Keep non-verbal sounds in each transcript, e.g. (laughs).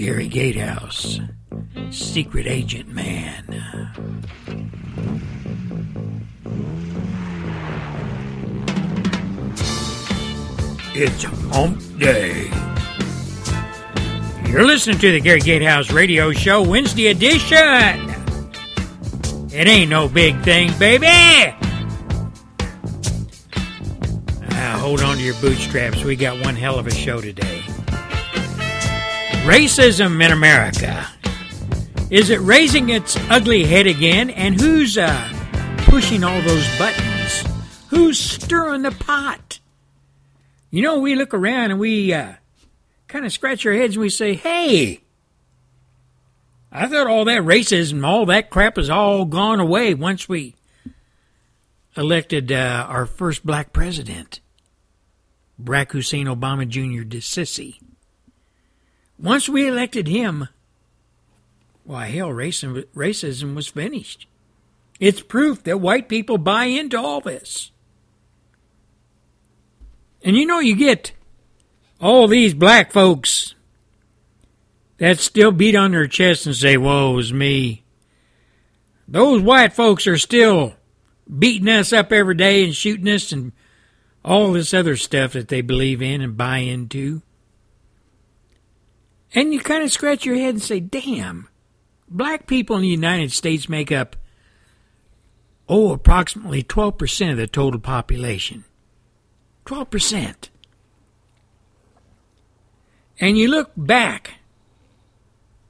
Gary Gatehouse, Secret Agent Man. It's Hump Day. You're listening to the Gary Gatehouse Radio Show Wednesday edition. It ain't no big thing, baby. Ah, hold on to your bootstraps. We got one hell of a show today. Racism in America. Is it raising its ugly head again? And who's uh, pushing all those buttons? Who's stirring the pot? You know, we look around and we uh, kind of scratch our heads and we say, hey, I thought all that racism, all that crap is all gone away once we elected uh, our first black president, Barack Hussein Obama Jr. de Sissy. Once we elected him, why, hell, racism, racism was finished. It's proof that white people buy into all this. And you know, you get all these black folks that still beat on their chest and say, Woe's me. Those white folks are still beating us up every day and shooting us and all this other stuff that they believe in and buy into. And you kind of scratch your head and say, damn, black people in the United States make up, oh, approximately 12% of the total population. 12%. And you look back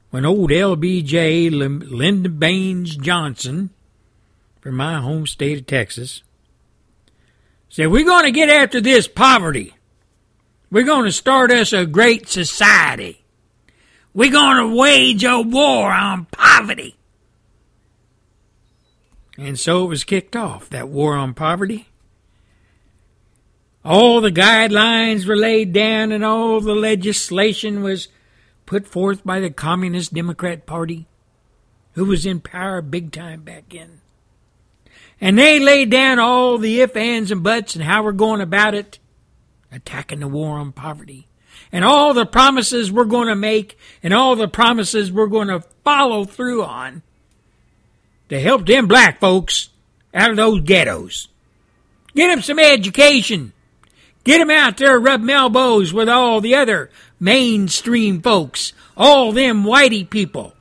when old LBJ Lyndon Baines Johnson from my home state of Texas said, We're going to get after this poverty. We're going to start us a great society. We're going to wage a war on poverty. And so it was kicked off, that war on poverty. All the guidelines were laid down and all the legislation was put forth by the Communist Democrat Party, who was in power big time back then. And they laid down all the ifs, ands, and buts and how we're going about it, attacking the war on poverty. And all the promises we're going to make and all the promises we're going to follow through on to help them black folks out of those ghettos. Get them some education Get them out there rubbing elbows with all the other mainstream folks, all them whitey people.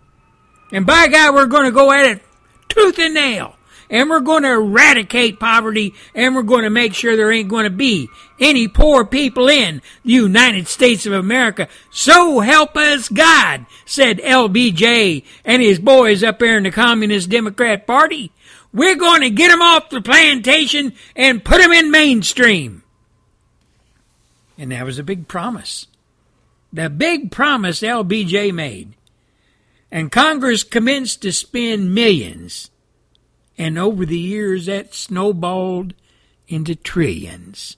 And by God, we're going to go at it tooth and nail. And we're going to eradicate poverty and we're going to make sure there ain't going to be any poor people in the United States of America. So help us God, said LBJ and his boys up there in the Communist Democrat Party. We're going to get them off the plantation and put them in mainstream. And that was a big promise. The big promise LBJ made. And Congress commenced to spend millions. And over the years, that snowballed into trillions.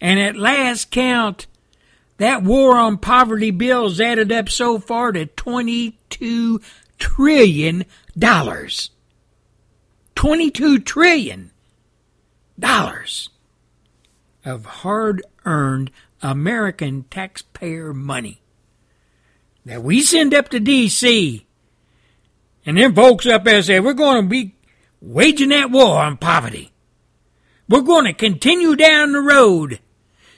And at last count, that war on poverty bills added up so far to $22 trillion. $22 trillion of hard earned American taxpayer money that we send up to D.C. And then folks up there say, we're going to be waging that war on poverty. We're going to continue down the road,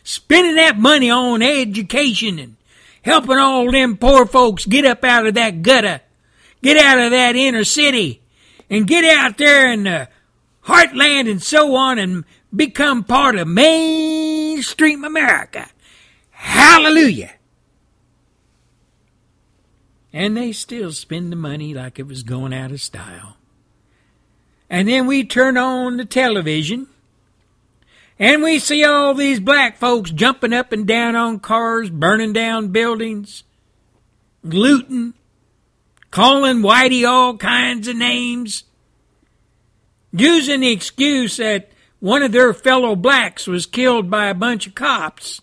spending that money on education and helping all them poor folks get up out of that gutter, get out of that inner city, and get out there in the heartland and so on and become part of mainstream America. Hallelujah. And they still spend the money like it was going out of style. And then we turn on the television and we see all these black folks jumping up and down on cars, burning down buildings, looting, calling Whitey all kinds of names, using the excuse that one of their fellow blacks was killed by a bunch of cops,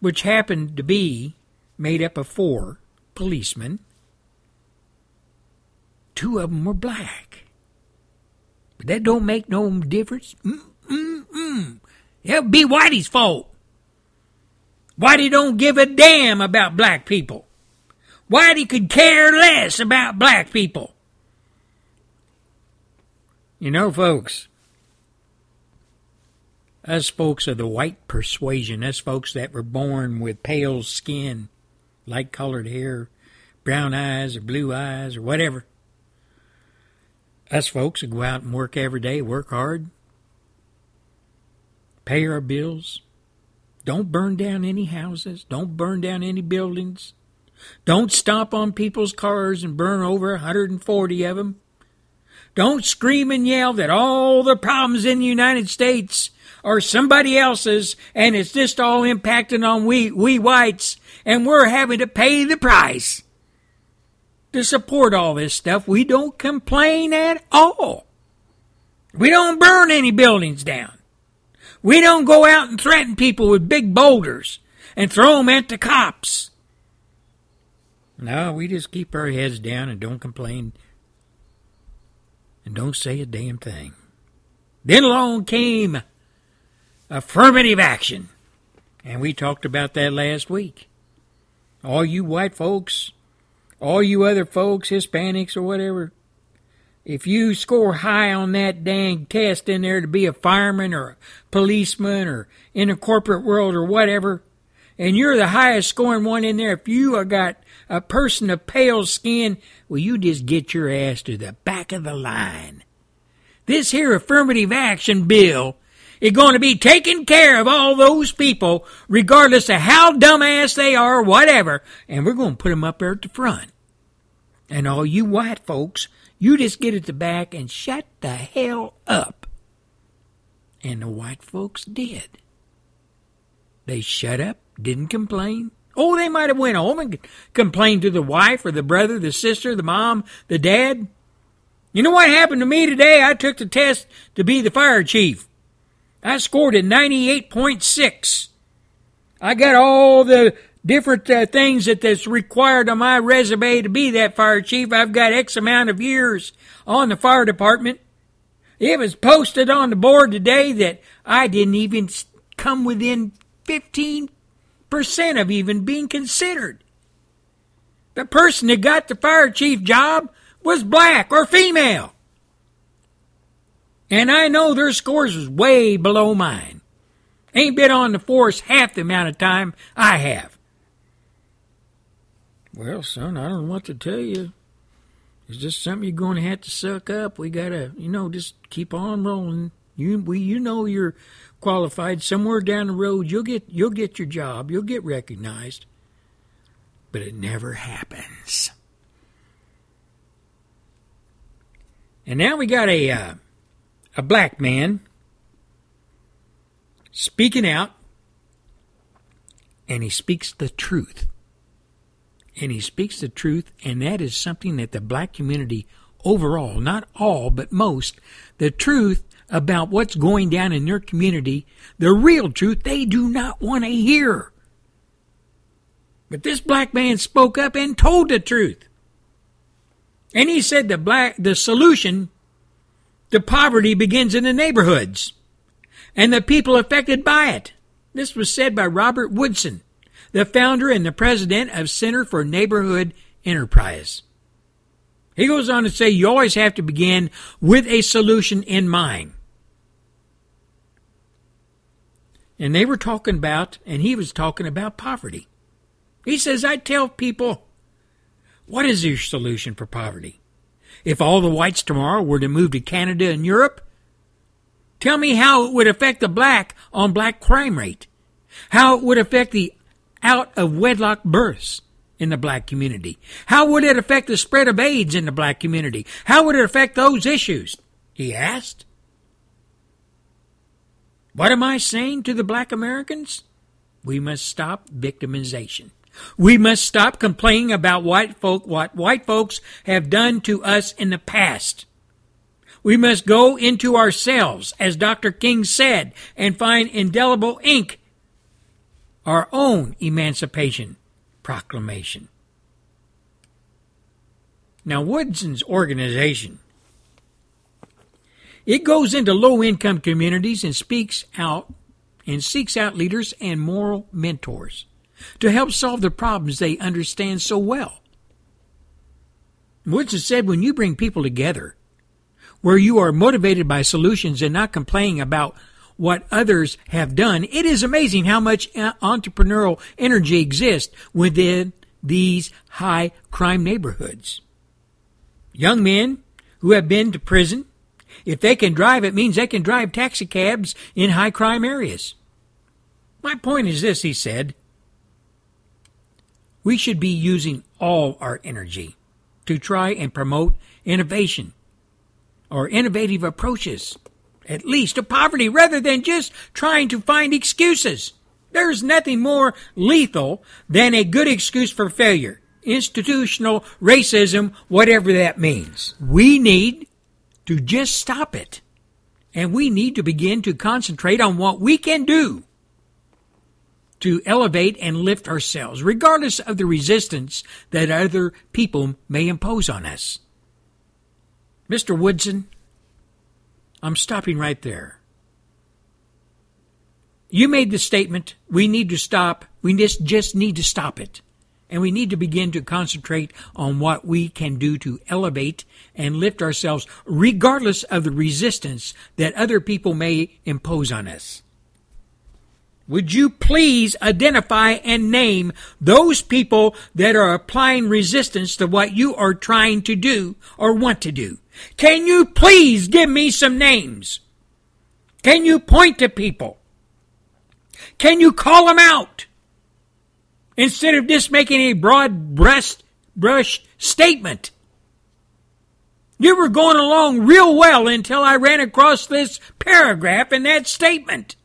which happened to be made up of four policemen. Two of them were black. But that don't make no difference. Mm-mm-mm. It'll be Whitey's fault. Whitey don't give a damn about black people. Whitey could care less about black people. You know, folks, us folks of the white persuasion, us folks that were born with pale skin, light colored hair, brown eyes or blue eyes or whatever, us folks who go out and work every day, work hard, pay our bills, don't burn down any houses, don't burn down any buildings, don't stomp on people's cars and burn over 140 of them. Don't scream and yell that all the problems in the United States are somebody else's and it's just all impacting on we, we whites and we're having to pay the price to support all this stuff. We don't complain at all. We don't burn any buildings down. We don't go out and threaten people with big boulders and throw them at the cops. No, we just keep our heads down and don't complain and don't say a damn thing. Then along came affirmative action, and we talked about that last week. All you white folks, all you other folks, Hispanics or whatever, if you score high on that dang test in there to be a fireman or a policeman or in the corporate world or whatever, and you're the highest scoring one in there, if you are got a person of pale skin, well, you just get your ass to the back of the line. This here affirmative action bill is going to be taking care of all those people, regardless of how dumbass they are or whatever, and we're going to put them up there at the front. And all you white folks, you just get at the back and shut the hell up. And the white folks did. They shut up, didn't complain. Oh, they might have went home and complained to the wife or the brother, the sister, the mom, the dad. You know what happened to me today? I took the test to be the fire chief. I scored a 98.6. I got all the different uh, things that that's required on my resume to be that fire chief. I've got X amount of years on the fire department. It was posted on the board today that I didn't even come within 15% of even being considered. The person that got the fire chief job was black or female. And I know their scores was way below mine. Ain't been on the force half the amount of time I have. Well, son, I don't know what to tell you. It's just something you're going to have to suck up. We gotta, you know, just keep on rolling. You, we, you know, you're qualified. Somewhere down the road, you'll get, you'll get your job. You'll get recognized. But it never happens. And now we got a, uh, a black man speaking out, and he speaks the truth and he speaks the truth, and that is something that the black community overall, not all, but most, the truth about what's going down in their community, the real truth, they do not want to hear. But this black man spoke up and told the truth. And he said the black the solution to poverty begins in the neighborhoods and the people affected by it. This was said by Robert Woodson, the founder and the president of Center for Neighborhood Enterprise. He goes on to say you always have to begin with a solution in mind. And they were talking about, and he was talking about poverty. He says, I tell people, what is your solution for poverty? If all the whites tomorrow were to move to Canada and Europe, tell me how it would affect the black on black crime rate, how it would affect the out of wedlock births in the black community? How would it affect the spread of AIDS in the black community? How would it affect those issues? He asked. What am I saying to the black Americans? We must stop victimization. We must stop complaining about white folk what white folks have done to us in the past. We must go into ourselves, as Dr. King said, and find indelible ink our own Emancipation Proclamation. Now, Woodson's organization, it goes into low-income communities and speaks out and seeks out leaders and moral mentors to help solve the problems they understand so well. Woodson said when you bring people together, where you are motivated by solutions and not complaining about what others have done, it is amazing how much uh, entrepreneurial energy exists within these high crime neighborhoods. Young men who have been to prison, if they can drive, it means they can drive taxi cabs in high crime areas. My point is this, he said. We should be using all our energy to try and promote innovation or innovative approaches, at least to poverty, rather than just trying to find excuses. There's nothing more lethal than a good excuse for failure. Institutional racism, whatever that means. We need to just stop it. And we need to begin to concentrate on what we can do to elevate and lift ourselves, regardless of the resistance that other people may impose on us. Mr. Woodson, I'm stopping right there. You made the statement, we need to stop, we just, just need to stop it. And we need to begin to concentrate on what we can do to elevate and lift ourselves, regardless of the resistance that other people may impose on us. Would you please identify and name those people that are applying resistance to what you are trying to do or want to do? Can you please give me some names? Can you point to people? Can you call them out? Instead of just making a broad breast brush statement. You were going along real well until I ran across this paragraph in that statement.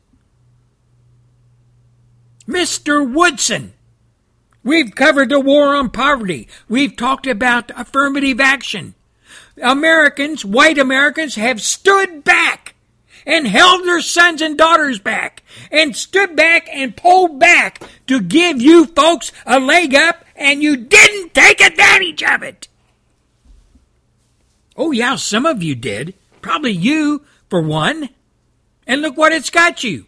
Mr. Woodson, we've covered the war on poverty. We've talked about affirmative action. Americans, white Americans, have stood back and held their sons and daughters back and stood back and pulled back to give you folks a leg up, and you didn't take advantage of it. Oh, yeah, some of you did. Probably you, for one. And look what it's got you.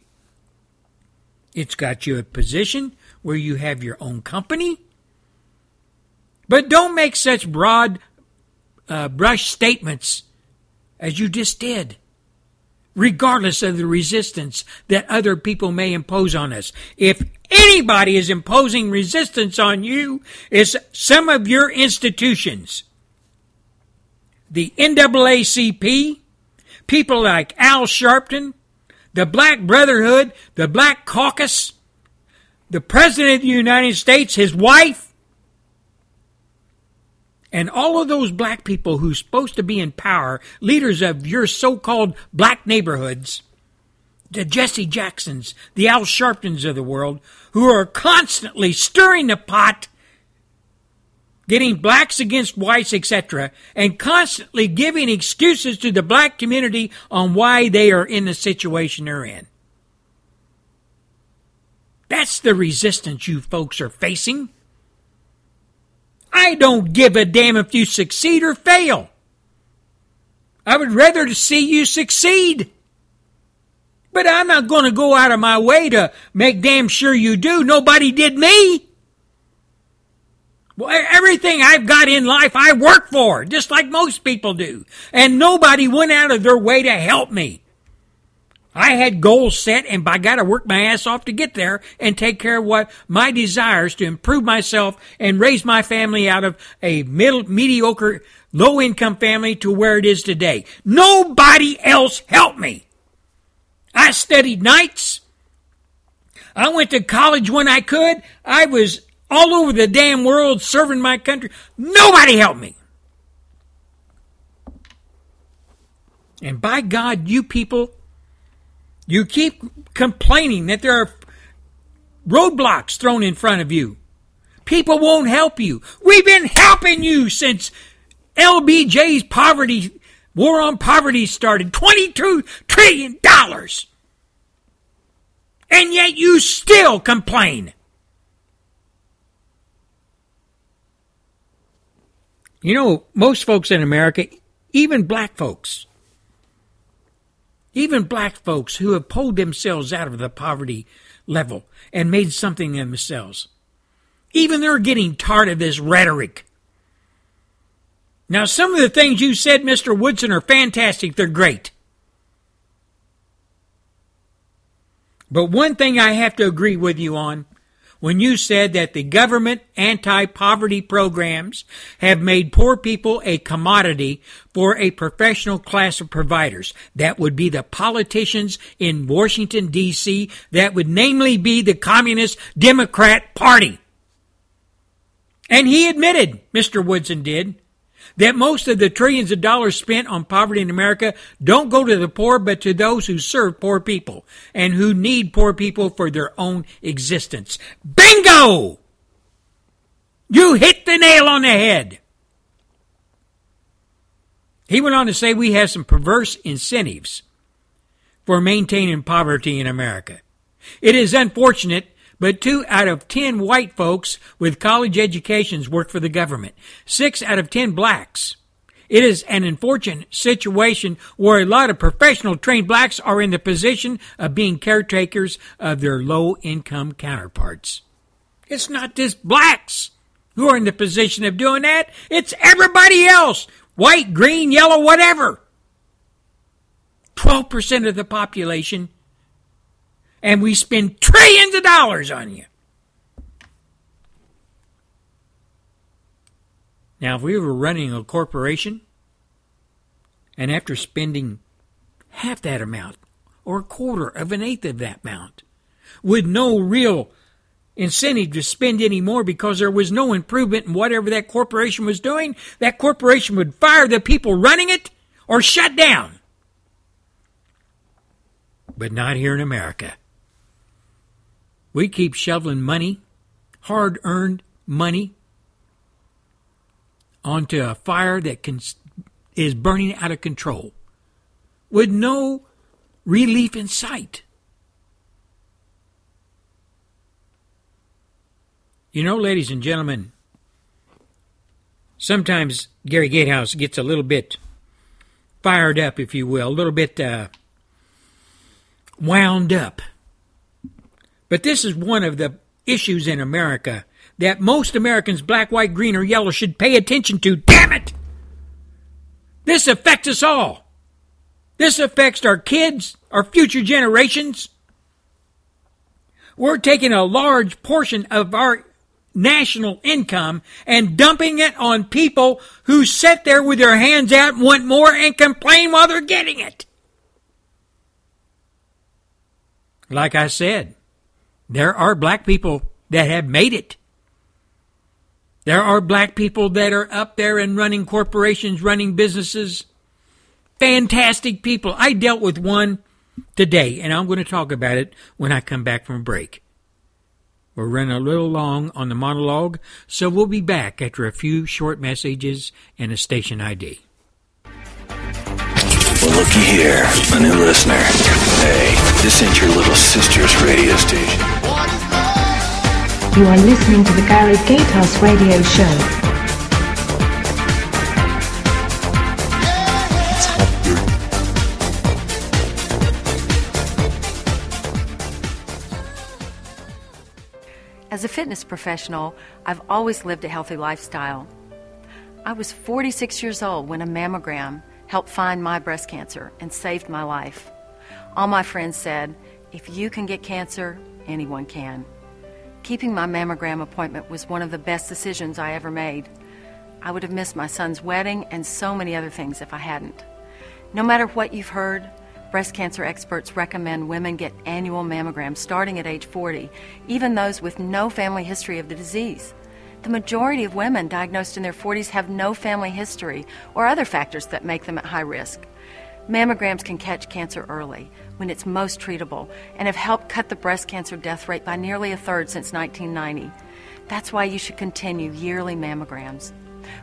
It's got you a position where you have your own company. But don't make such broad uh, brush statements as you just did, regardless of the resistance that other people may impose on us. If anybody is imposing resistance on you, it's some of your institutions. The NAACP, people like Al Sharpton, the Black Brotherhood, the Black Caucus, the President of the United States, his wife, and all of those black people who's supposed to be in power, leaders of your so called black neighborhoods, the Jesse Jacksons, the Al Sharptons of the world, who are constantly stirring the pot getting blacks against whites, etc., and constantly giving excuses to the black community on why they are in the situation they're in. That's the resistance you folks are facing. I don't give a damn if you succeed or fail. I would rather to see you succeed. But I'm not going to go out of my way to make damn sure you do. Nobody did me. Well, everything I've got in life I work for, just like most people do. And nobody went out of their way to help me. I had goals set and I gotta work my ass off to get there and take care of what my desires to improve myself and raise my family out of a middle, mediocre, low income family to where it is today. Nobody else helped me. I studied nights. I went to college when I could. I was all over the damn world serving my country. Nobody helped me. And by God, you people, you keep complaining that there are roadblocks thrown in front of you. People won't help you. We've been helping you since LBJ's poverty, war on poverty started. $22 trillion. And yet you still complain. You know, most folks in America, even black folks, even black folks who have pulled themselves out of the poverty level and made something of themselves, even they're getting tired of this rhetoric. Now, some of the things you said, Mr. Woodson, are fantastic. They're great. But one thing I have to agree with you on when you said that the government anti poverty programs have made poor people a commodity for a professional class of providers. That would be the politicians in Washington, D.C., that would namely be the Communist Democrat Party. And he admitted, Mr. Woodson did, that most of the trillions of dollars spent on poverty in America don't go to the poor, but to those who serve poor people and who need poor people for their own existence. Bingo! You hit the nail on the head. He went on to say we have some perverse incentives for maintaining poverty in America. It is unfortunate but two out of ten white folks with college educations work for the government. Six out of ten blacks. It is an unfortunate situation where a lot of professional trained blacks are in the position of being caretakers of their low income counterparts. It's not just blacks who are in the position of doing that, it's everybody else white, green, yellow, whatever. 12% of the population and we spend trillions of dollars on you. Now, if we were running a corporation, and after spending half that amount, or a quarter of an eighth of that amount, with no real incentive to spend any more because there was no improvement in whatever that corporation was doing, that corporation would fire the people running it or shut down. But not here in America. We keep shoveling money, hard earned money, onto a fire that can, is burning out of control with no relief in sight. You know, ladies and gentlemen, sometimes Gary Gatehouse gets a little bit fired up, if you will, a little bit uh, wound up but this is one of the issues in America that most Americans, black, white, green, or yellow, should pay attention to. Damn it! This affects us all. This affects our kids, our future generations. We're taking a large portion of our national income and dumping it on people who sit there with their hands out, want more, and complain while they're getting it. Like I said, there are black people that have made it. There are black people that are up there and running corporations, running businesses. Fantastic people. I dealt with one today, and I'm going to talk about it when I come back from a break. We're running a little long on the monologue, so we'll be back after a few short messages and a station ID. Well, looky here, a new listener. Hey, this ain't your little sister's radio station. You are listening to the Gary Gatehouse Radio Show. As a fitness professional, I've always lived a healthy lifestyle. I was 46 years old when a mammogram helped find my breast cancer and saved my life. All my friends said, if you can get cancer, anyone can. Keeping my mammogram appointment was one of the best decisions I ever made. I would have missed my son's wedding and so many other things if I hadn't. No matter what you've heard, breast cancer experts recommend women get annual mammograms starting at age 40, even those with no family history of the disease. The majority of women diagnosed in their 40s have no family history or other factors that make them at high risk. Mammograms can catch cancer early when it's most treatable and have helped cut the breast cancer death rate by nearly a third since 1990. That's why you should continue yearly mammograms.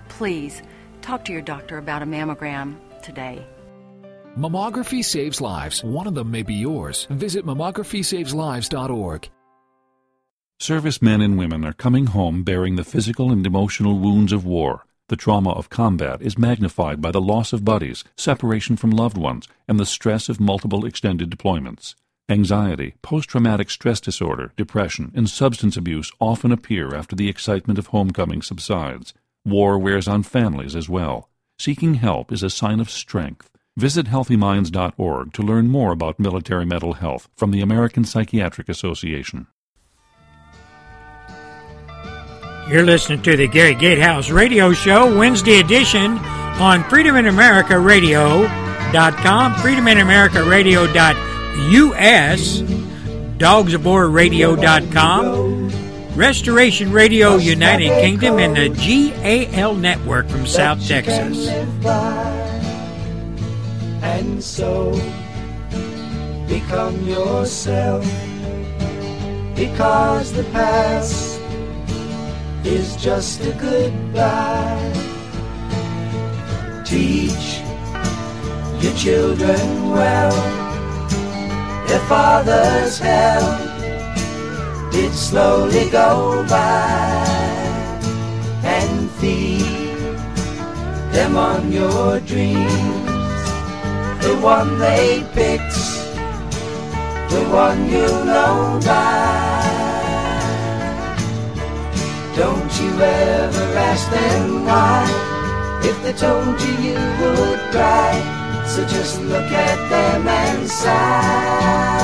Please talk to your doctor about a mammogram today. Mammography saves lives. One of them may be yours. Visit mammography-saves-lives.org. Servicemen and women are coming home bearing the physical and emotional wounds of war. The trauma of combat is magnified by the loss of buddies, separation from loved ones, and the stress of multiple extended deployments. Anxiety, post traumatic stress disorder, depression, and substance abuse often appear after the excitement of homecoming subsides. War wears on families as well. Seeking help is a sign of strength. Visit healthyminds.org to learn more about military mental health from the American Psychiatric Association. You're listening to the Gary Gatehouse Radio Show, Wednesday edition on freedominamerica.radio.com, freedominamericaradio.us, dogsaboreradio.com, Restoration Radio United Kingdom, and the GAL Network from South Texas. And so become yourself because the past is just a goodbye. Teach your children well. Their father's help did slowly go by. And feed them on your dreams. The one they picked, the one you know by. Don't you ever ask them why If they told you you would cry So just look at them and sigh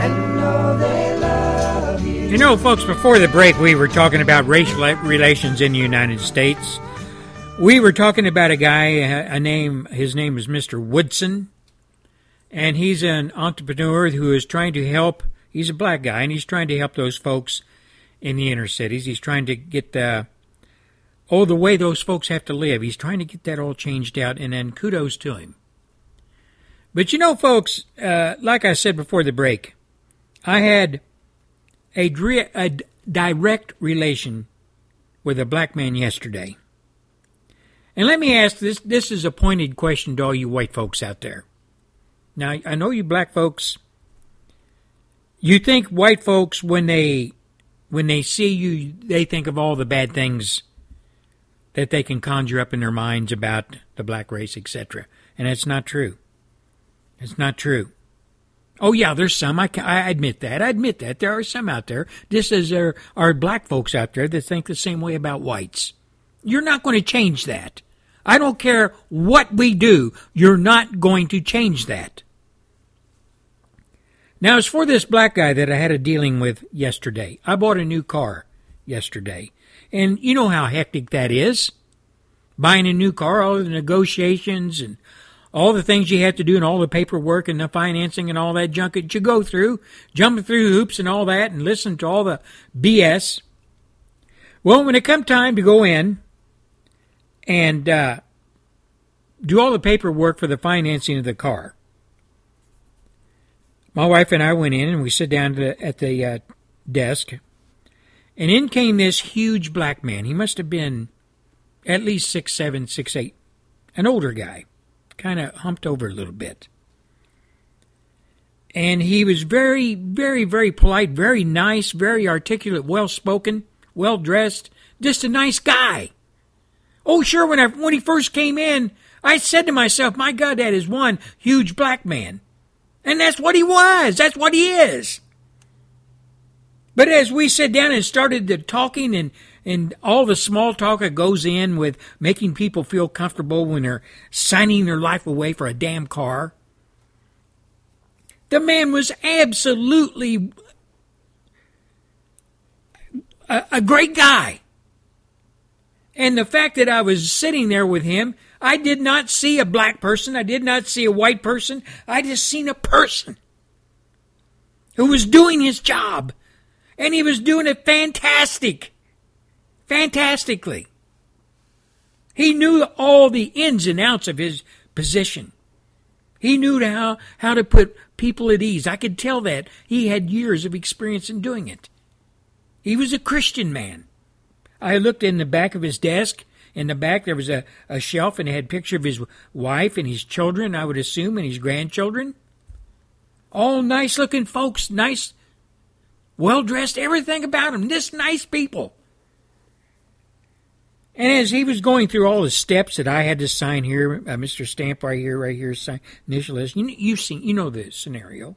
And know they love you You know, folks, before the break, we were talking about racial relations in the United States. We were talking about a guy, a a name, his name is Mr. Woodson, and he's an entrepreneur who is trying to help. He's a black guy, and he's trying to help those folks in the inner cities. He's trying to get the oh the way those folks have to live. He's trying to get that all changed out, and then kudos to him. But you know, folks, uh, like I said before the break, I had a, dre- a direct relation with a black man yesterday. And let me ask this this is a pointed question to all you white folks out there. Now, I know you black folks you think white folks when they when they see you they think of all the bad things that they can conjure up in their minds about the black race, etc. And it's not true. It's not true. Oh yeah, there's some. I, I admit that. I admit that there are some out there, just as there are black folks out there that think the same way about whites. You're not going to change that. I don't care what we do. You're not going to change that. Now, as for this black guy that I had a dealing with yesterday, I bought a new car yesterday. And you know how hectic that is. Buying a new car, all the negotiations and all the things you have to do and all the paperwork and the financing and all that junk that you go through, jumping through hoops and all that and listen to all the BS. Well, when it come time to go in and uh, do all the paperwork for the financing of the car, my wife and I went in and we sat down at the uh, desk, and in came this huge black man. He must have been at least six seven, six eight, an older guy, kind of humped over a little bit. And he was very, very, very polite, very nice, very articulate, well spoken, well dressed, just a nice guy. Oh, sure. When I when he first came in, I said to myself, "My God, that is one huge black man." And that's what he was. That's what he is. But as we sat down and started the talking and, and all the small talk that goes in with making people feel comfortable when they're signing their life away for a damn car, the man was absolutely a, a great guy. And the fact that I was sitting there with him, I did not see a black person. I did not see a white person. I just seen a person who was doing his job. And he was doing it fantastic. Fantastically. He knew all the ins and outs of his position. He knew how, how to put people at ease. I could tell that. He had years of experience in doing it. He was a Christian man. I looked in the back of his desk. In the back, there was a, a shelf, and it had a picture of his wife and his children, I would assume, and his grandchildren. All nice looking folks, nice, well dressed, everything about them, just nice people. And as he was going through all the steps that I had to sign here, uh, Mr. Stamp right here, right here, sign initial list. You you've seen, you know the scenario.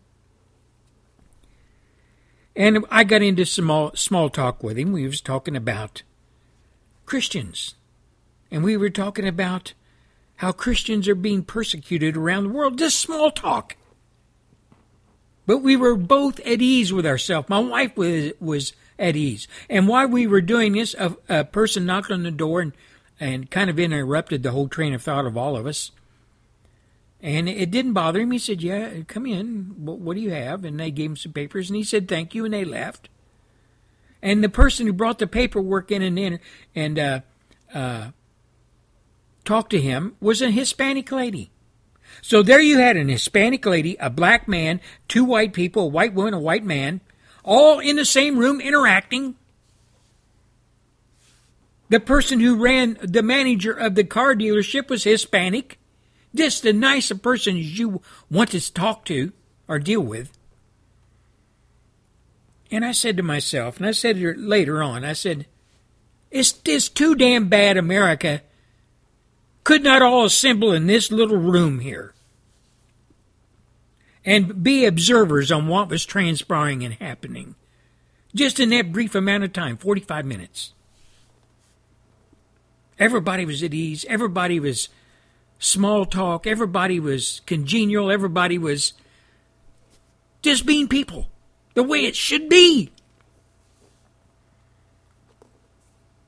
And I got into small small talk with him. We was talking about Christians. And we were talking about how Christians are being persecuted around the world. Just small talk. But we were both at ease with ourselves. My wife was, was at ease. And while we were doing this, a, a person knocked on the door and, and kind of interrupted the whole train of thought of all of us. And it didn't bother him. He said, Yeah, come in. What, what do you have? And they gave him some papers. And he said, Thank you. And they left. And the person who brought the paperwork in and in and uh, uh, talked to him was a Hispanic lady. So there you had an Hispanic lady, a black man, two white people, a white woman, a white man, all in the same room interacting. The person who ran the manager of the car dealership was Hispanic. Just the nice person you want to talk to or deal with. And I said to myself, and I said later on, I said, it's, it's too damn bad America could not all assemble in this little room here and be observers on what was transpiring and happening. Just in that brief amount of time, 45 minutes. Everybody was at ease. Everybody was small talk. Everybody was congenial. Everybody was just being people the way it should be.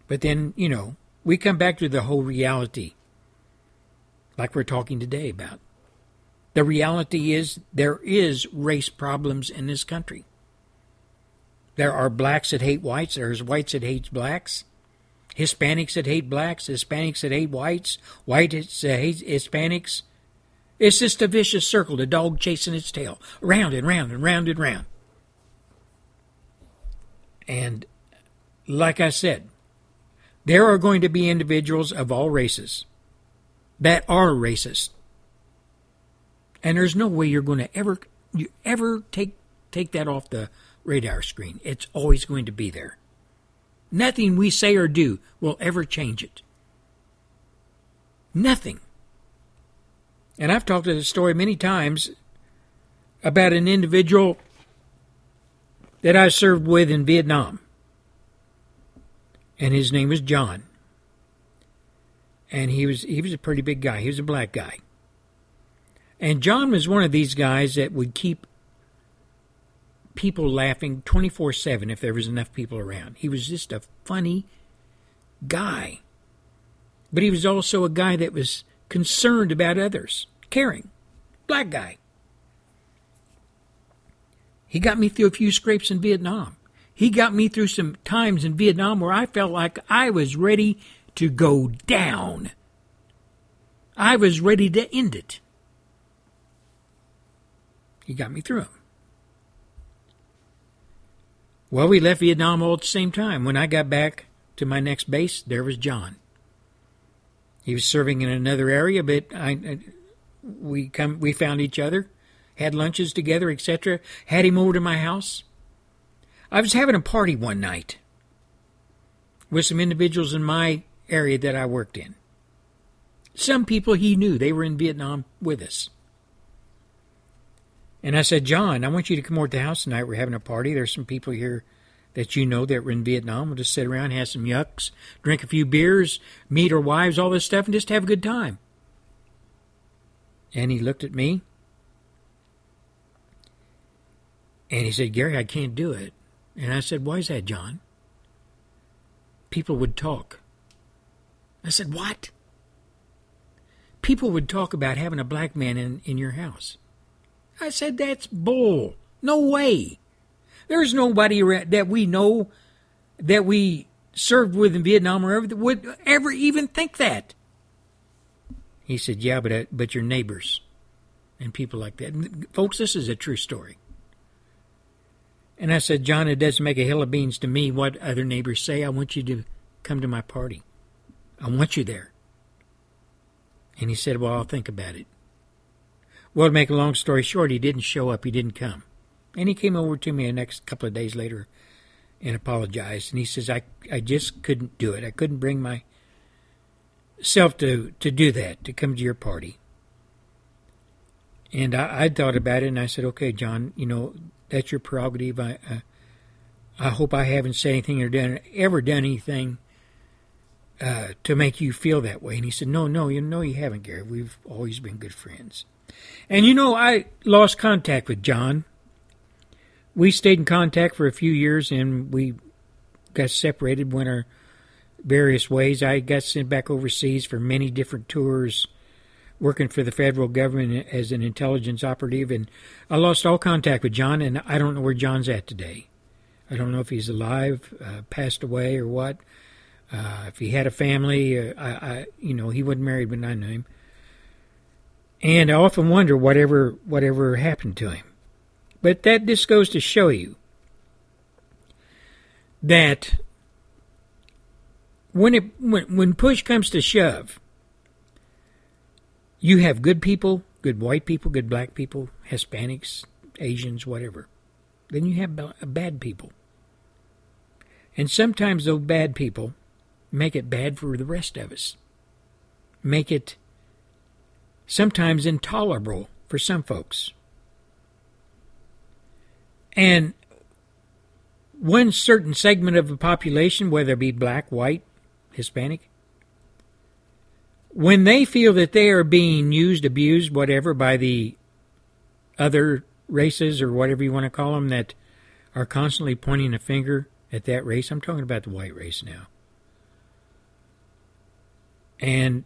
But then, you know, we come back to the whole reality, like we're talking today about. The reality is there is race problems in this country. There are blacks that hate whites, there's whites that hate blacks, Hispanics that hate blacks, Hispanics that hate whites, whites that hate Hispanics. It's just a vicious circle, the dog chasing its tail, round and round and round and round. And like I said, there are going to be individuals of all races that are racist. And there's no way you're going to ever you ever take take that off the radar screen. It's always going to be there. Nothing we say or do will ever change it. Nothing. And I've talked to this story many times about an individual that I served with in Vietnam. And his name was John. And he was he was a pretty big guy. He was a black guy. And John was one of these guys that would keep people laughing 24 7 if there was enough people around. He was just a funny guy. But he was also a guy that was concerned about others, caring. Black guy. He got me through a few scrapes in Vietnam. He got me through some times in Vietnam where I felt like I was ready to go down. I was ready to end it. He got me through them. Well, we left Vietnam all at the same time. When I got back to my next base, there was John. He was serving in another area, but I, we come we found each other, had lunches together, etc. Had him over to my house. I was having a party one night with some individuals in my area that I worked in. Some people he knew, they were in Vietnam with us. And I said, John, I want you to come over to the house tonight. We're having a party. There's some people here that you know that were in Vietnam. We'll just sit around, have some yucks, drink a few beers, meet our wives, all this stuff, and just have a good time. And he looked at me and he said, Gary, I can't do it. And I said, Why is that, John? People would talk. I said, What? People would talk about having a black man in, in your house. I said, that's bull. No way. There's nobody that we know that we served with in Vietnam or ever would ever even think that. He said, yeah, but, uh, but your neighbors and people like that. And folks, this is a true story. And I said, John, it doesn't make a hill of beans to me what other neighbors say. I want you to come to my party. I want you there. And he said, Well, I'll think about it. Well, to make a long story short, he didn't show up. He didn't come. And he came over to me the next couple of days later and apologized. And he says, I, I just couldn't do it. I couldn't bring myself to, to do that, to come to your party. And I, I thought about it and I said, okay, John, you know, that's your prerogative. I, I, I hope I haven't said anything or done ever done anything uh, to make you feel that way. And he said, No, no, you know you haven't, Gary. We've always been good friends. And you know, I lost contact with John. We stayed in contact for a few years and we got separated, went our various ways. I got sent back overseas for many different tours, working for the federal government as an intelligence operative, and I lost all contact with John, and I don't know where John's at today. I don't know if he's alive, uh, passed away, or what. Uh, if he had a family, uh, I, I, you know, he wasn't married when I knew him. And I often wonder whatever whatever happened to him. But that just goes to show you that when it when, when push comes to shove, you have good people, good white people, good black people, Hispanics, Asians, whatever. Then you have bad people. And sometimes those bad people make it bad for the rest of us. Make it sometimes intolerable for some folks. And one certain segment of the population, whether it be black, white, Hispanic, when they feel that they are being used, abused, whatever, by the other races or whatever you want to call them that are constantly pointing a finger at that race, I'm talking about the white race now, and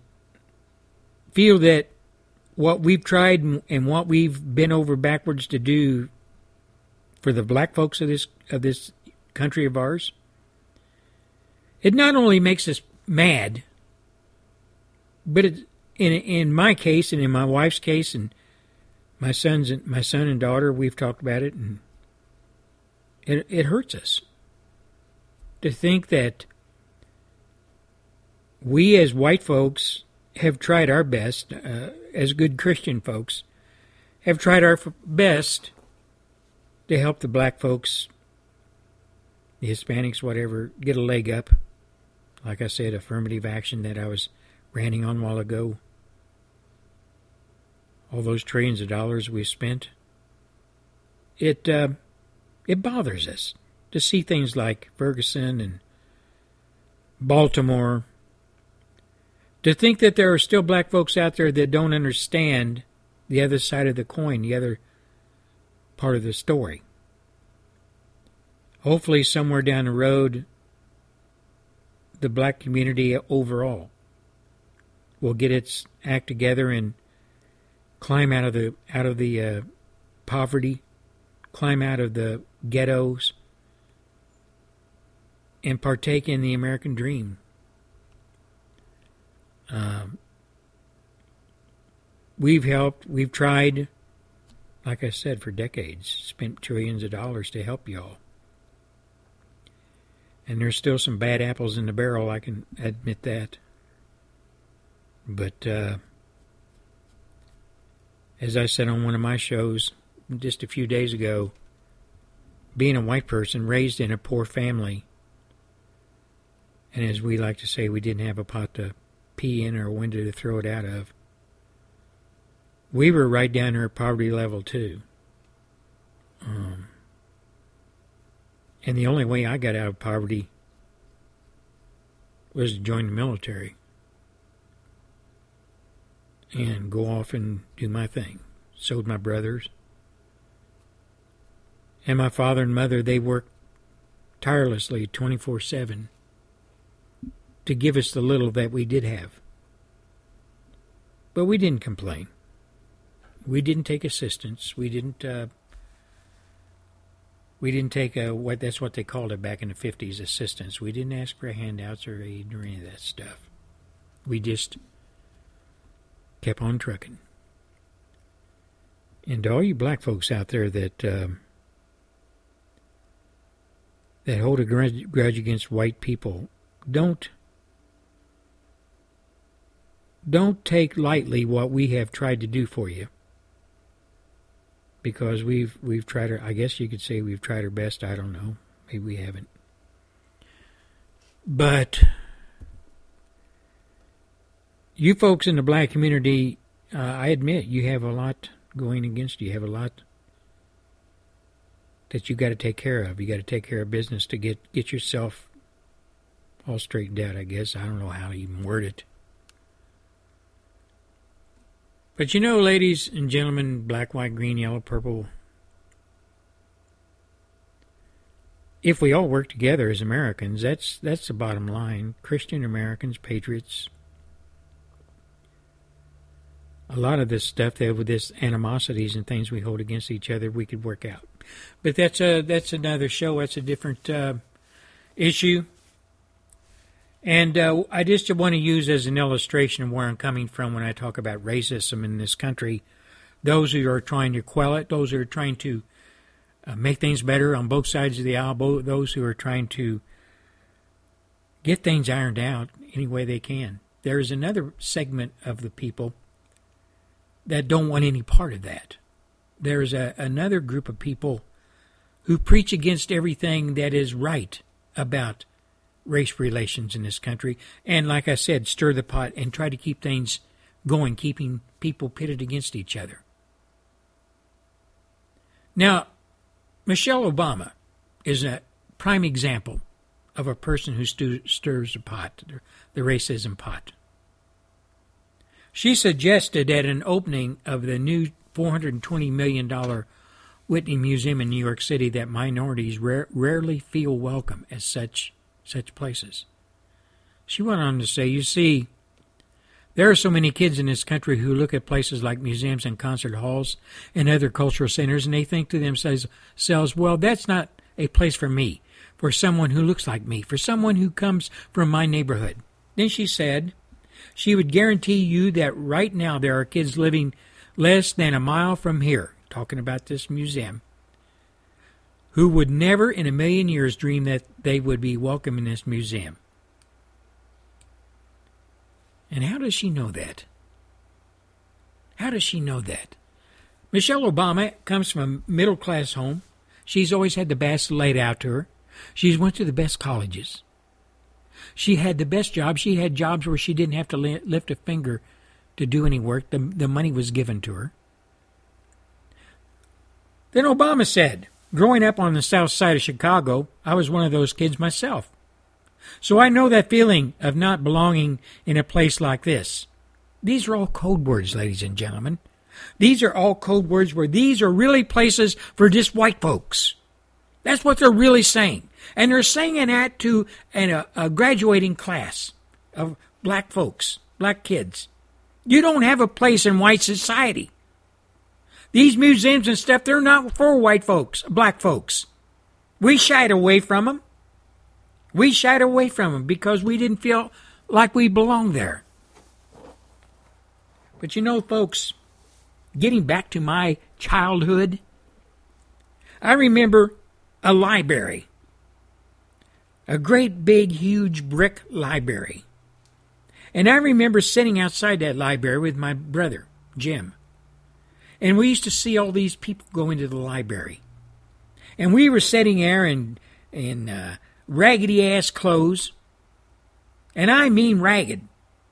feel that what we've tried and what we've been over backwards to do for the black folks of this of this country of ours, it not only makes us mad, but it, in in my case and in my wife's case and my sons and my son and daughter, we've talked about it, and it it hurts us to think that we as white folks have tried our best, uh, as good Christian folks, have tried our best to help the black folks, the Hispanics, whatever, get a leg up. Like I said, affirmative action that I was ranting on a while ago. All those trillions of dollars we spent. It uh, it bothers us to see things like Ferguson and Baltimore. To think that there are still black folks out there that don't understand the other side of the coin, the other part of the story. Hopefully, somewhere down the road, the black community overall will get its act together and climb out of the out of the uh, poverty, climb out of the ghettos, and partake in the American dream. Um, we've helped, we've tried, like I said, for decades, spent trillions of dollars to help y'all. And there's still some bad apples in the barrel, I can admit that. But uh, as I said on one of my shows just a few days ago, being a white person raised in a poor family, and as we like to say, we didn't have a pot to pee in or a window to throw it out of. We were right down at poverty level too. Um, and the only way I got out of poverty was to join the military and go off and do my thing. So did my brothers. And my father and mother, they worked tirelessly 24 7 to give us the little that we did have. But we didn't complain. We didn't take assistance. We didn't uh, we didn't take a what that's what they called it back in the fifties assistance. We didn't ask for handouts or aid or any of that stuff. We just kept on trucking. And to all you black folks out there that um, that hold a grudge, grudge against white people, don't don't take lightly what we have tried to do for you because we've we've tried our I guess you could say we've tried our best. I don't know. Maybe we haven't. But you folks in the black community, uh, I admit you have a lot going against you. You have a lot that you got to take care of. You got to take care of business to get get yourself all straightened out, I guess. I don't know how to even word it. But you know, ladies and gentlemen, black, white, green, yellow, purple, if we all work together as Americans, that's that's the bottom line. Christian Americans, patriots. A lot of this stuff that with this animosities and things we hold against each other, we could work out. But that's a that's another show. That's a different uh, issue. And uh, I just want to use as an illustration of where I'm coming from when I talk about racism in this country. Those who are trying to quell it, those who are trying to uh, make things better on both sides of the aisle, those who are trying to get things ironed out any way they can. There is another segment of the people that don't want any part of that. There is a, another group of people who preach against everything that is right about race relations in this country. And like I said, stir the pot and try to keep things going, keeping people pitted against each other. Now, Michelle Obama is a prime example of a person who stu- stirs the pot, the racism pot. She suggested at an opening of the new $420 million Whitney Museum in New York City that minorities rare, rarely feel welcome as such such places. She went on to say, You see, there are so many kids in this country who look at places like museums and concert halls and other cultural centers and they think to themselves, well, that's not a place for me, for someone who looks like me, for someone who comes from my neighborhood. Then she said, she would guarantee you that right now there are kids living less than a mile from here, talking about this museum, who would never in a million years dream that they would be welcome in this museum. And how does she know that? How does she know that? Michelle Obama comes from a middle class home. She's always had the best laid out to her. She's went to the best colleges. She had the best jobs. She had jobs where she didn't have to lift a finger to do any work. The, the money was given to her. Then Obama said, Growing up on the south side of Chicago, I was one of those kids myself. So I know that feeling of not belonging in a place like this. These are all code words, ladies and gentlemen. These are all code words where these are really places for just white folks. That's what they're really saying. And they're saying that to an, a, a graduating class of black folks, black kids. You don't have a place in white society. These museums and stuff, they're not for white folks, black folks. We shied away from them. We shied away from them because we didn't feel like we belonged there. But you know, folks, getting back to my childhood, I remember a library, a great big, huge brick library. And I remember sitting outside that library with my brother, Jim. And we used to see all these people go into the library. And we were sitting there in, in uh, raggedy ass clothes. And I mean ragged,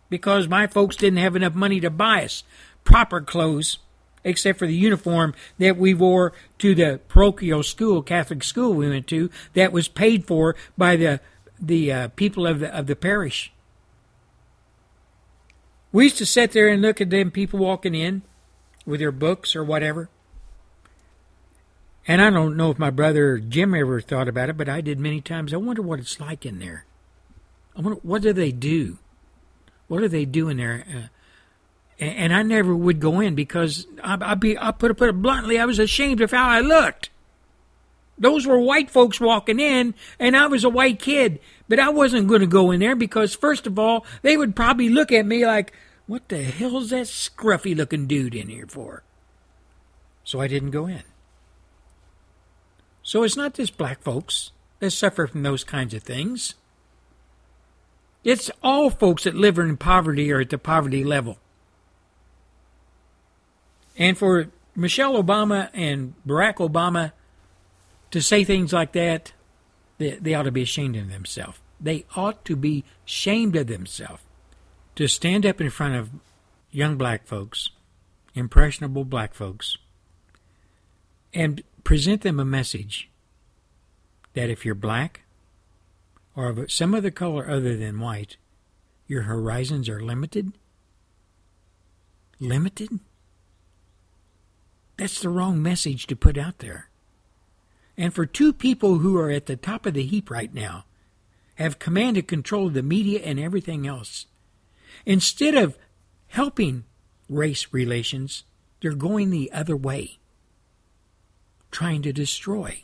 because my folks didn't have enough money to buy us proper clothes, except for the uniform that we wore to the parochial school, Catholic school we went to, that was paid for by the the uh, people of the of the parish. We used to sit there and look at them people walking in with their books or whatever. And I don't know if my brother Jim ever thought about it, but I did many times. I wonder what it's like in there. I wonder what do they do? What do they do in there? Uh, and I never would go in because I, I be I put it put it bluntly, I was ashamed of how I looked. Those were white folks walking in, and I was a white kid, but I wasn't going to go in there because, first of all, they would probably look at me like, "What the hell's that scruffy looking dude in here for?" So I didn't go in. So it's not just black folks that suffer from those kinds of things. It's all folks that live in poverty or at the poverty level. And for Michelle Obama and Barack Obama to say things like that, they, they ought to be ashamed of themselves. They ought to be ashamed of themselves to stand up in front of young black folks, impressionable black folks, and present them a message that if you're black or of some other color other than white, your horizons are limited? Limited? That's the wrong message to put out there. And for two people who are at the top of the heap right now, have command and control of the media and everything else, instead of helping race relations, they're going the other way, trying to destroy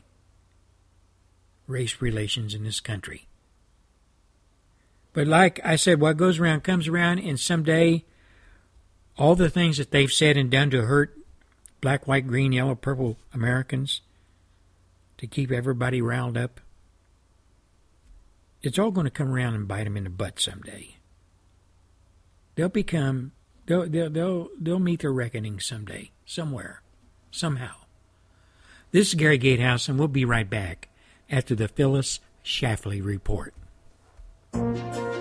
race relations in this country. But like I said, what goes around comes around, and someday all the things that they've said and done to hurt black, white, green, yellow, purple Americans to keep everybody riled up, it's all going to come around and bite them in the butt someday. They'll become, they'll, they'll, they'll, they'll meet their reckoning someday, somewhere, somehow. This is Gary Gatehouse, and we'll be right back after the Phyllis Schlafly Report.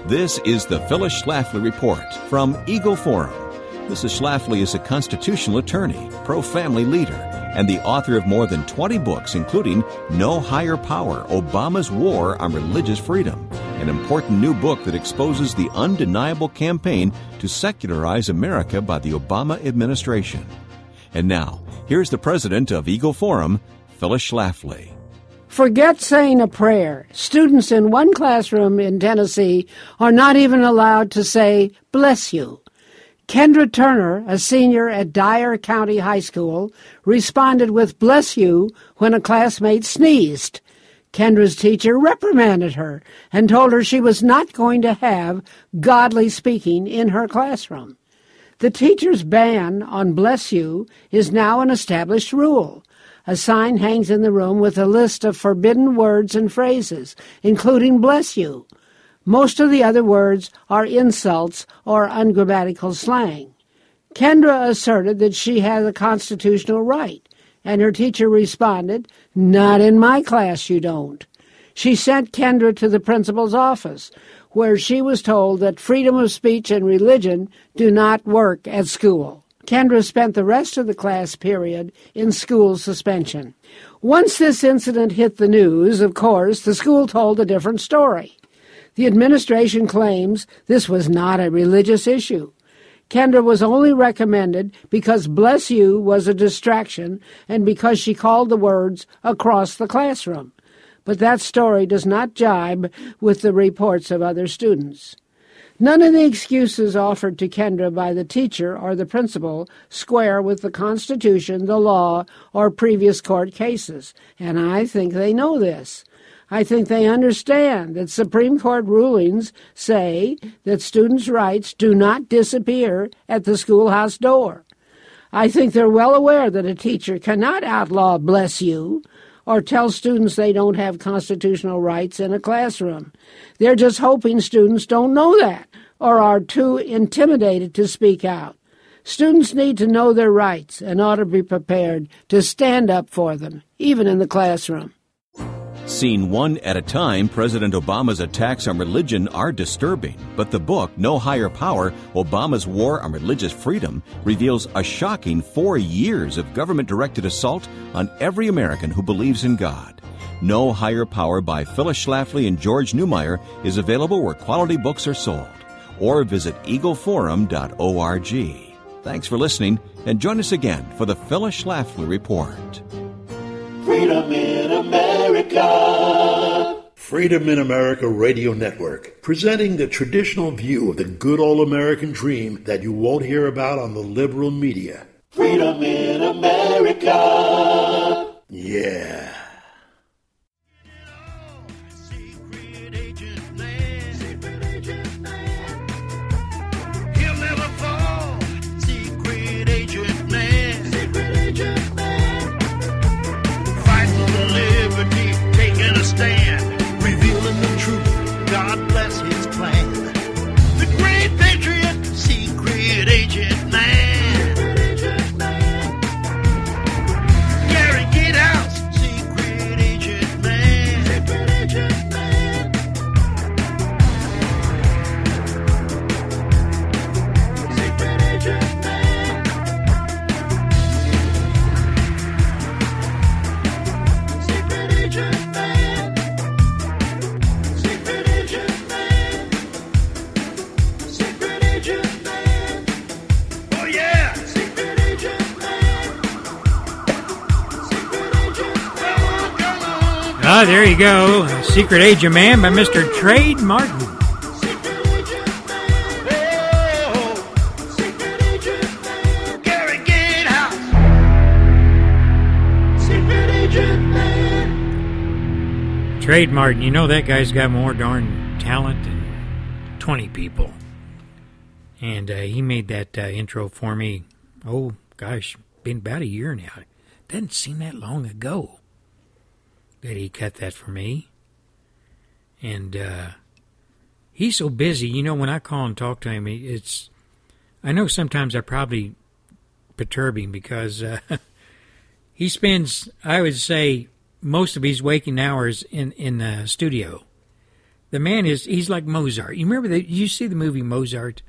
This is the Phyllis Schlafly Report from Eagle Forum. Mrs. Schlafly is a constitutional attorney, pro family leader, and the author of more than 20 books, including No Higher Power Obama's War on Religious Freedom, an important new book that exposes the undeniable campaign to secularize America by the Obama administration. And now, here's the president of Eagle Forum, Phyllis Schlafly. Forget saying a prayer. Students in one classroom in Tennessee are not even allowed to say, bless you. Kendra Turner, a senior at Dyer County High School, responded with bless you when a classmate sneezed. Kendra's teacher reprimanded her and told her she was not going to have godly speaking in her classroom. The teacher's ban on bless you is now an established rule. A sign hangs in the room with a list of forbidden words and phrases, including bless you. Most of the other words are insults or ungrammatical slang. Kendra asserted that she had a constitutional right, and her teacher responded, Not in my class, you don't. She sent Kendra to the principal's office, where she was told that freedom of speech and religion do not work at school. Kendra spent the rest of the class period in school suspension. Once this incident hit the news, of course, the school told a different story. The administration claims this was not a religious issue. Kendra was only recommended because bless you was a distraction and because she called the words across the classroom. But that story does not jibe with the reports of other students. None of the excuses offered to Kendra by the teacher or the principal square with the Constitution, the law, or previous court cases, and I think they know this. I think they understand that Supreme Court rulings say that students' rights do not disappear at the schoolhouse door. I think they're well aware that a teacher cannot outlaw bless you or tell students they don't have constitutional rights in a classroom. They're just hoping students don't know that or are too intimidated to speak out. Students need to know their rights and ought to be prepared to stand up for them, even in the classroom. Seen one at a time, President Obama's attacks on religion are disturbing, but the book, No Higher Power Obama's War on Religious Freedom, reveals a shocking four years of government directed assault on every American who believes in God. No Higher Power by Phyllis Schlafly and George Neumayr is available where quality books are sold, or visit eagleforum.org. Thanks for listening, and join us again for the Phyllis Schlafly Report. Freedom in America. Freedom in America Radio Network, presenting the traditional view of the good old American dream that you won't hear about on the liberal media. Freedom in America. Yeah. Stand, Ah, there you go. Secret Agent Man by Mr. Trade Martin. Trade Martin, you know that guy's got more darn talent than 20 people. And uh, he made that uh, intro for me, oh gosh, been about a year now. Doesn't seem that long ago that he cut that for me. And uh, he's so busy, you know, when I call and talk to him, it's. I know sometimes I probably perturb him because uh, (laughs) he spends, I would say, most of his waking hours in in the studio. The man is he's like Mozart. You remember that you see the movie Mozart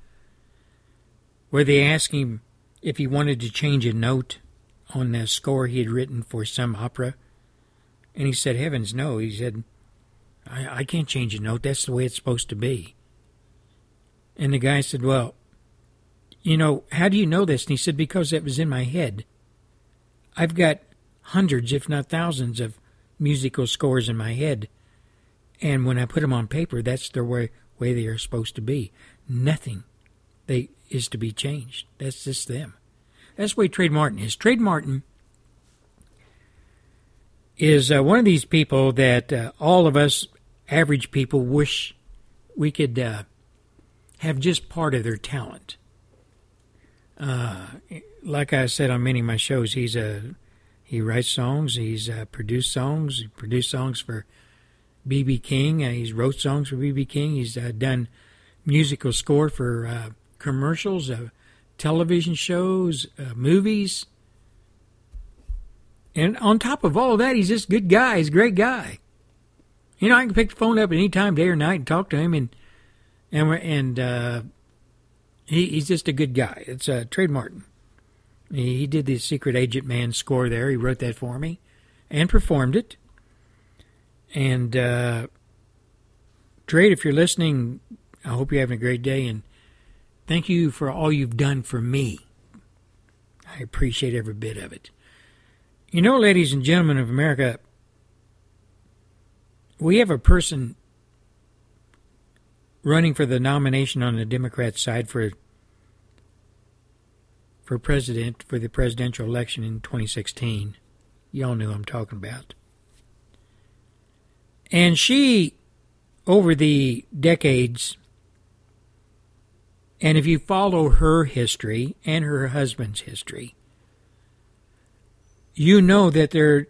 where they ask him if he wanted to change a note on the score he had written for some opera and he said, Heavens no. He said, I, I can't change a note. That's the way it's supposed to be. And the guy said, Well, you know, how do you know this? And he said, Because it was in my head. I've got hundreds, if not thousands, of musical scores in my head. And when I put them on paper, that's the way, way they are supposed to be. Nothing they is to be changed. That's just them. That's the way Trade Martin is. Trade Martin is uh, one of these people that uh, all of us average people wish we could uh, have just part of their talent. Uh, like I said on many of my shows, he's a he writes songs, he's uh, produced songs, he produced songs for BB King, uh, he's wrote songs for BB King, he's done musical score for commercials, television shows, movies. And on top of all that, he's just a good guy. He's a great guy. You know, I can pick the phone up any time, day or night, and talk to him, and and and uh, he he's just a good guy. It's uh, Trade Martin. He, he did the Secret Agent Man score there. He wrote that for me, and performed it. And uh, Trade, if you're listening, I hope you're having a great day, and thank you for all you've done for me. I appreciate every bit of it. You know, ladies and gentlemen of America, we have a person running for the nomination on the Democrat side for for president for the presidential election in 2016. Y'all know I'm talking about. And she, over the decades, and if you follow her history and her husband's history, you know that they're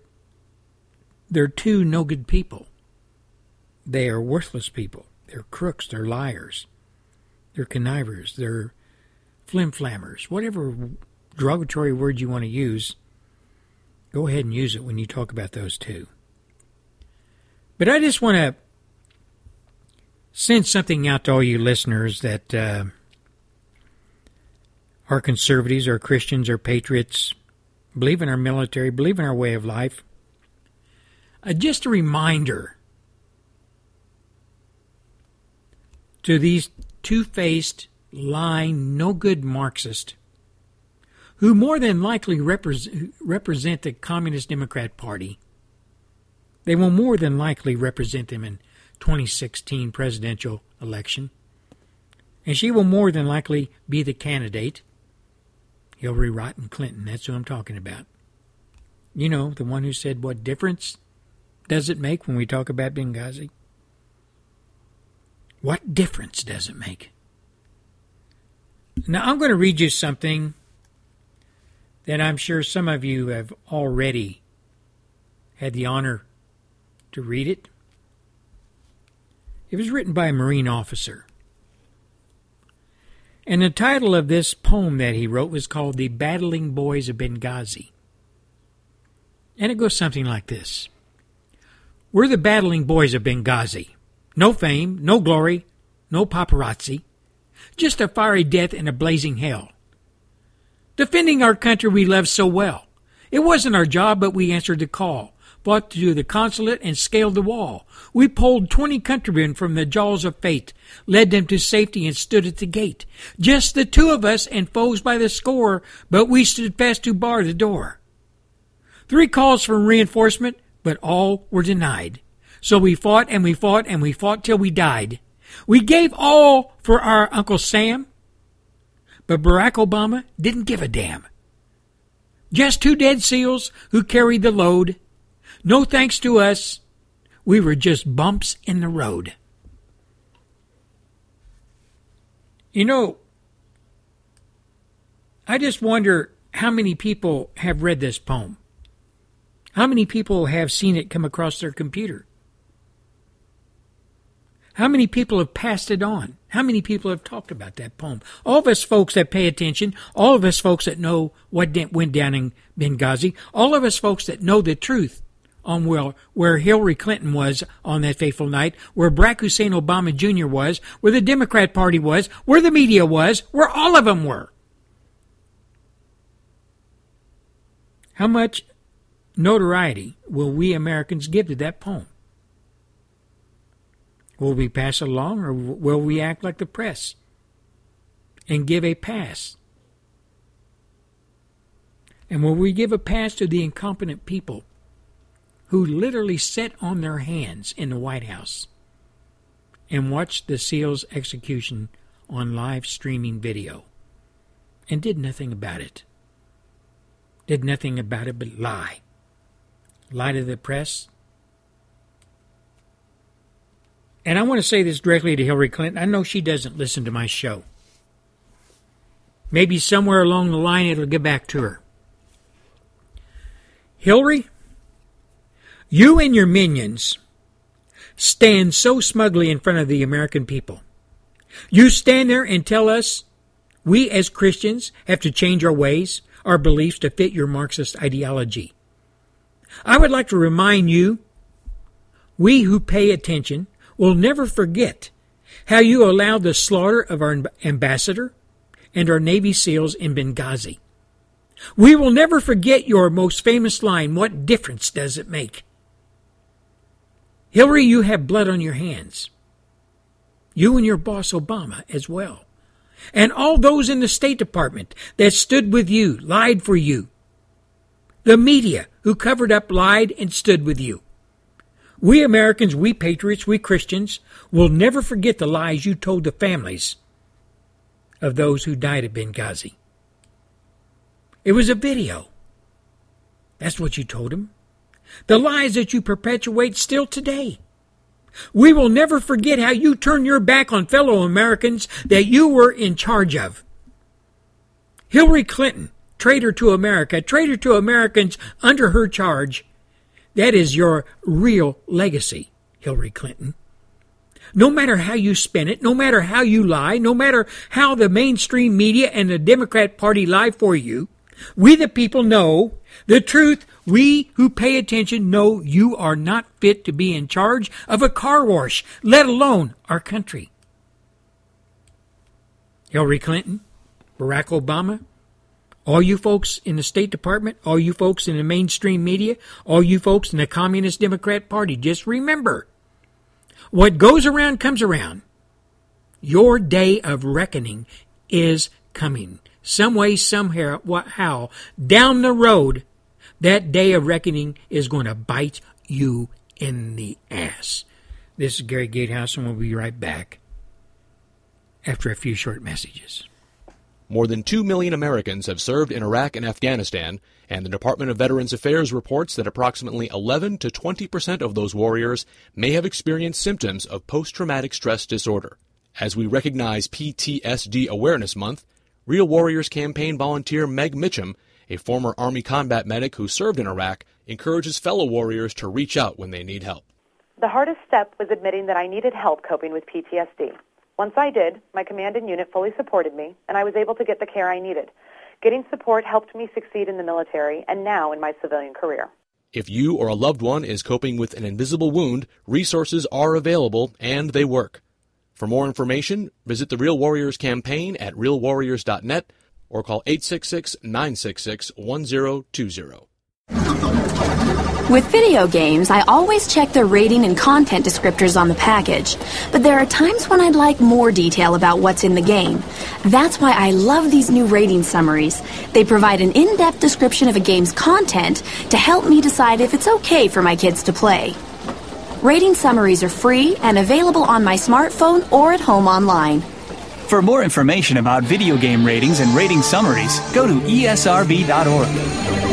they're two no good people. They are worthless people. They're crooks. They're liars. They're connivers. They're flimflammers. Whatever derogatory word you want to use, go ahead and use it when you talk about those two. But I just want to send something out to all you listeners that uh, are conservatives, are Christians, are patriots, believe in our military, believe in our way of life. Uh, just a reminder to these two faced, lying, no good Marxists who more than likely represent, represent the Communist Democrat Party. They will more than likely represent them in 2016 presidential election. And she will more than likely be the candidate Hillary Rotten Clinton. That's who I'm talking about. You know, the one who said, What difference does it make when we talk about Benghazi? What difference does it make? Now, I'm going to read you something that I'm sure some of you have already had the honor to read it. It was written by a Marine officer. And the title of this poem that he wrote was called The Battling Boys of Benghazi. And it goes something like this We're the battling boys of Benghazi. No fame, no glory, no paparazzi. Just a fiery death and a blazing hell. Defending our country we love so well. It wasn't our job, but we answered the call fought to the consulate and scaled the wall. We pulled twenty countrymen from the jaws of fate, led them to safety and stood at the gate. Just the two of us and foes by the score, but we stood fast to bar the door. Three calls for reinforcement, but all were denied. So we fought and we fought and we fought till we died. We gave all for our Uncle Sam, but Barack Obama didn't give a damn. Just two dead seals who carried the load. No thanks to us. We were just bumps in the road. You know, I just wonder how many people have read this poem. How many people have seen it come across their computer? How many people have passed it on? How many people have talked about that poem? All of us folks that pay attention, all of us folks that know what went down in Benghazi, all of us folks that know the truth on where, where Hillary Clinton was on that fateful night, where Barack Hussein Obama Jr. was, where the Democrat Party was, where the media was, where all of them were. How much notoriety will we Americans give to that poem? Will we pass along or will we act like the press and give a pass? And will we give a pass to the incompetent people who literally sat on their hands in the White House and watched the SEAL's execution on live streaming video and did nothing about it? Did nothing about it but lie. Lie to the press, and I want to say this directly to Hillary Clinton. I know she doesn't listen to my show. Maybe somewhere along the line it'll get back to her. Hillary, you and your minions stand so smugly in front of the American people. You stand there and tell us we as Christians have to change our ways, our beliefs to fit your Marxist ideology. I would like to remind you, we who pay attention, will never forget how you allowed the slaughter of our ambassador and our Navy SEALs in Benghazi. We will never forget your most famous line, What difference does it make? Hillary, you have blood on your hands. You and your boss Obama as well. And all those in the State Department that stood with you, lied for you. The media who covered up, lied, and stood with you. We Americans, we patriots, we Christians will never forget the lies you told the families of those who died at Benghazi. It was a video. That's what you told them. The lies that you perpetuate still today. We will never forget how you turned your back on fellow Americans that you were in charge of. Hillary Clinton, traitor to America, traitor to Americans under her charge, that is your real legacy, Hillary Clinton. No matter how you spin it, no matter how you lie, no matter how the mainstream media and the Democrat Party lie for you, we the people know the truth. We who pay attention know you are not fit to be in charge of a car wash, let alone our country. Hillary Clinton, Barack Obama, all you folks in the State Department, all you folks in the mainstream media, all you folks in the Communist Democrat Party, just remember what goes around comes around. Your day of reckoning is coming. Some way, somehow, how, down the road, that day of reckoning is going to bite you in the ass. This is Gary Gatehouse, and we'll be right back after a few short messages. More than 2 million Americans have served in Iraq and Afghanistan, and the Department of Veterans Affairs reports that approximately 11 to 20 percent of those warriors may have experienced symptoms of post traumatic stress disorder. As we recognize PTSD Awareness Month, Real Warriors campaign volunteer Meg Mitchum, a former Army combat medic who served in Iraq, encourages fellow warriors to reach out when they need help. The hardest step was admitting that I needed help coping with PTSD. Once I did, my command and unit fully supported me, and I was able to get the care I needed. Getting support helped me succeed in the military and now in my civilian career. If you or a loved one is coping with an invisible wound, resources are available and they work. For more information, visit the Real Warriors campaign at realwarriors.net or call 866 966 1020. With video games, I always check the rating and content descriptors on the package, but there are times when I'd like more detail about what's in the game. That's why I love these new rating summaries. They provide an in depth description of a game's content to help me decide if it's okay for my kids to play. Rating summaries are free and available on my smartphone or at home online. For more information about video game ratings and rating summaries, go to esrb.org.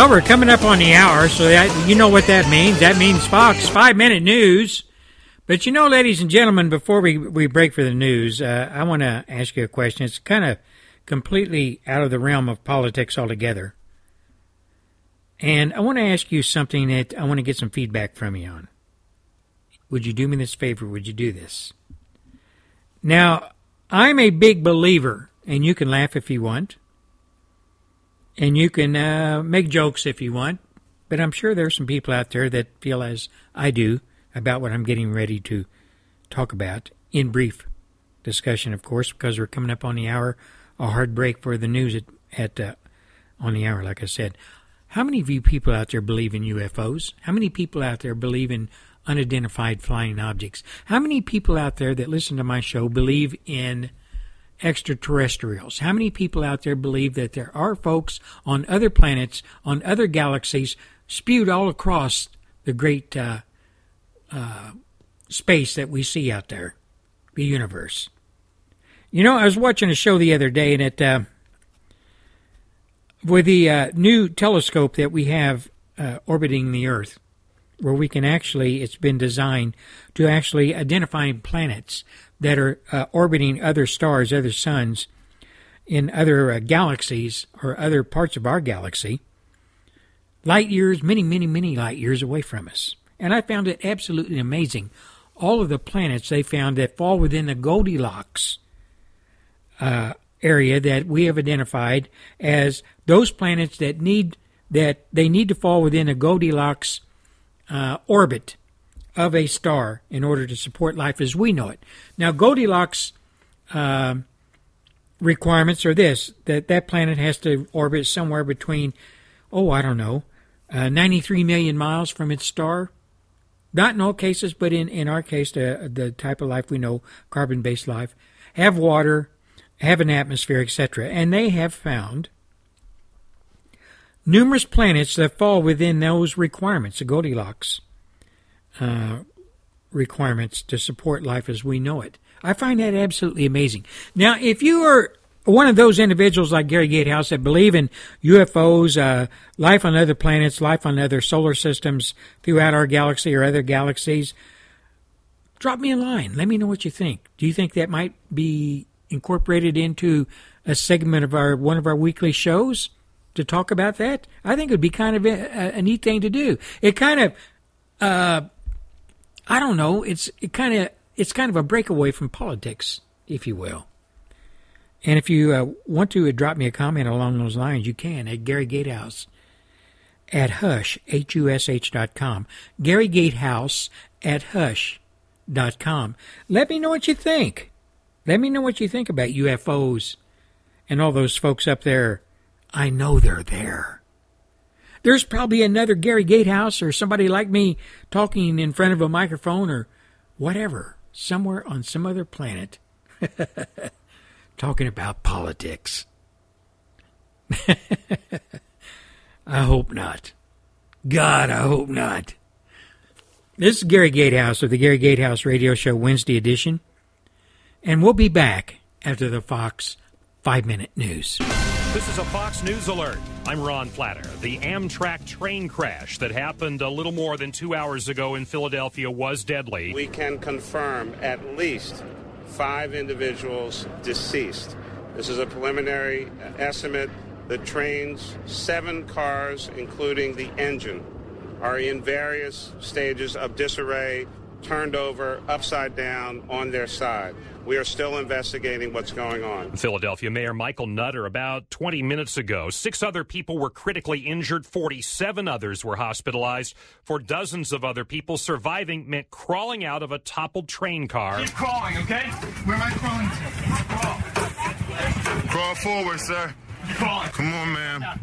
Well, we're coming up on the hour, so that, you know what that means. That means Fox five minute news. But you know, ladies and gentlemen, before we, we break for the news, uh, I want to ask you a question. It's kind of completely out of the realm of politics altogether. And I want to ask you something that I want to get some feedback from you on. Would you do me this favor? Would you do this? Now, I'm a big believer, and you can laugh if you want, and you can uh, make jokes if you want, but I'm sure there's some people out there that feel as I do about what I'm getting ready to talk about in brief discussion, of course, because we're coming up on the hour. A hard break for the news at, at uh, on the hour, like I said. How many of you people out there believe in UFOs? How many people out there believe in unidentified flying objects? How many people out there that listen to my show believe in extraterrestrials? How many people out there believe that there are folks on other planets, on other galaxies, spewed all across the great uh, uh, space that we see out there, the universe? You know, I was watching a show the other day, and it uh, with the uh, new telescope that we have uh, orbiting the Earth, where we can actually, it's been designed to actually identify planets that are uh, orbiting other stars, other suns, in other uh, galaxies or other parts of our galaxy, light years, many, many, many light years away from us. And I found it absolutely amazing. All of the planets they found that fall within the Goldilocks uh, area that we have identified as those planets that need that they need to fall within a Goldilocks uh, orbit of a star in order to support life as we know it. Now, Goldilocks uh, requirements are this: that that planet has to orbit somewhere between, oh, I don't know, uh, 93 million miles from its star. Not in all cases, but in, in our case, the, the type of life we know, carbon based life, have water, have an atmosphere, etc. And they have found numerous planets that fall within those requirements, the Goldilocks uh, requirements to support life as we know it. I find that absolutely amazing. Now, if you are one of those individuals like Gary Gatehouse that believe in UFOs, uh, life on other planets, life on other solar systems throughout our galaxy or other galaxies, drop me a line. Let me know what you think. Do you think that might be incorporated into a segment of our one of our weekly shows to talk about that? I think it would be kind of a, a neat thing to do. It kind of, uh, I don't know. It's it kind of it's kind of a breakaway from politics, if you will. And if you uh, want to uh, drop me a comment along those lines, you can at Gary Gatehouse at hush, H-U-S-H dot com. Gary Gatehouse at hush dot com. Let me know what you think. Let me know what you think about UFOs and all those folks up there. I know they're there. There's probably another Gary Gatehouse or somebody like me talking in front of a microphone or whatever, somewhere on some other planet. (laughs) talking about politics. (laughs) I hope not. God, I hope not. This is Gary Gatehouse of the Gary Gatehouse Radio Show Wednesday edition, and we'll be back after the Fox 5 Minute News. This is a Fox News alert. I'm Ron Flatter. The Amtrak train crash that happened a little more than two hours ago in Philadelphia was deadly. We can confirm at least five individuals deceased. This is a preliminary estimate. The train's seven cars, including the engine, are in various stages of disarray, turned over, upside down, on their side. We are still investigating what's going on. Philadelphia Mayor Michael Nutter about 20 minutes ago. Six other people were critically injured. 47 others were hospitalized. For dozens of other people, surviving meant crawling out of a toppled train car. Keep crawling, okay? Where am I crawling to? Crawl. Crawl forward, sir. Keep crawling. Come on, man.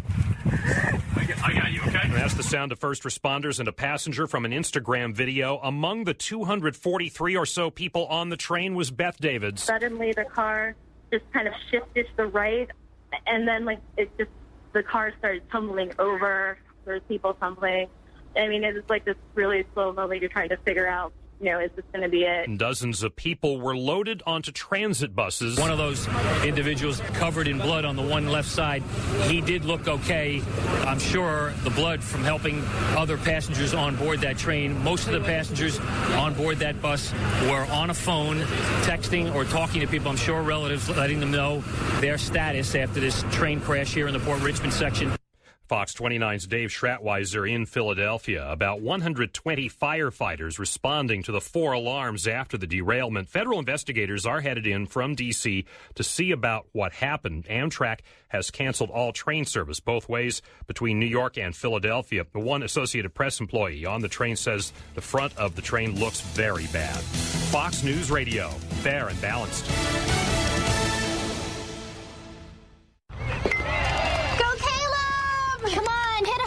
I got, you, okay? That's the sound of first responders and a passenger from an Instagram video. Among the 243 or so people on the train was Beth Davids. Suddenly, the car just kind of shifted to the right, and then like it just the car started tumbling over. There's people tumbling. I mean, it was like this really slow moment. You're trying to figure out, you know, is this going to be it? Dozens of people were loaded onto transit buses. One of those individuals covered in blood on the one left side, he did look okay. I'm sure the blood from helping other passengers on board that train, most of the passengers on board that bus were on a phone, texting or talking to people. I'm sure relatives letting them know their status after this train crash here in the Port Richmond section. Fox 29's Dave Schratwieser in Philadelphia. About 120 firefighters responding to the four alarms after the derailment. Federal investigators are headed in from D.C. to see about what happened. Amtrak has canceled all train service both ways between New York and Philadelphia. The one Associated Press employee on the train says the front of the train looks very bad. Fox News Radio, fair and balanced. Go, Caleb! Come on, hit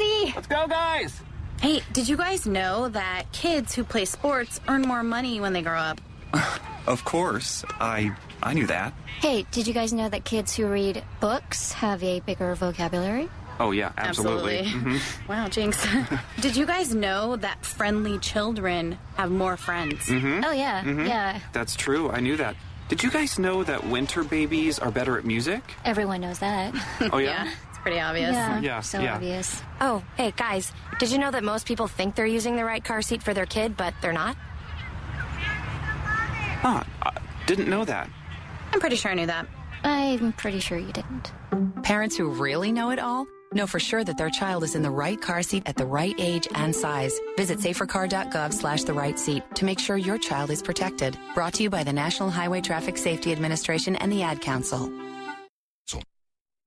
a Jesse! Let's go, guys! Hey, did you guys know that kids who play sports earn more money when they grow up? (laughs) Of course. I I knew that. Hey, did you guys know that kids who read books have a bigger vocabulary? Oh yeah, absolutely. Absolutely. Mhm. (laughs) Wow, Jinx. (laughs) did you guys know that friendly children have more friends? Mhm. Oh, yeah, Mhm. yeah. That's true. I knew that. Did you guys know that winter babies are better at music? Everyone knows that. Oh yeah. it's pretty obvious. Yeah, Yeah, so yeah. obvious. Oh, hey, guys, did you know that most people think they're using the right car seat for their kid, but they're not? Huh. I didn't know that. I'm pretty sure I knew that. I'm pretty sure you didn't. Parents who really know it all know for sure that their child is in the right car seat at the right age and size. Visit safercar.gov slash the right seat to make sure your child is protected. Brought to you by the National Highway Traffic Safety Administration and the Ad Council.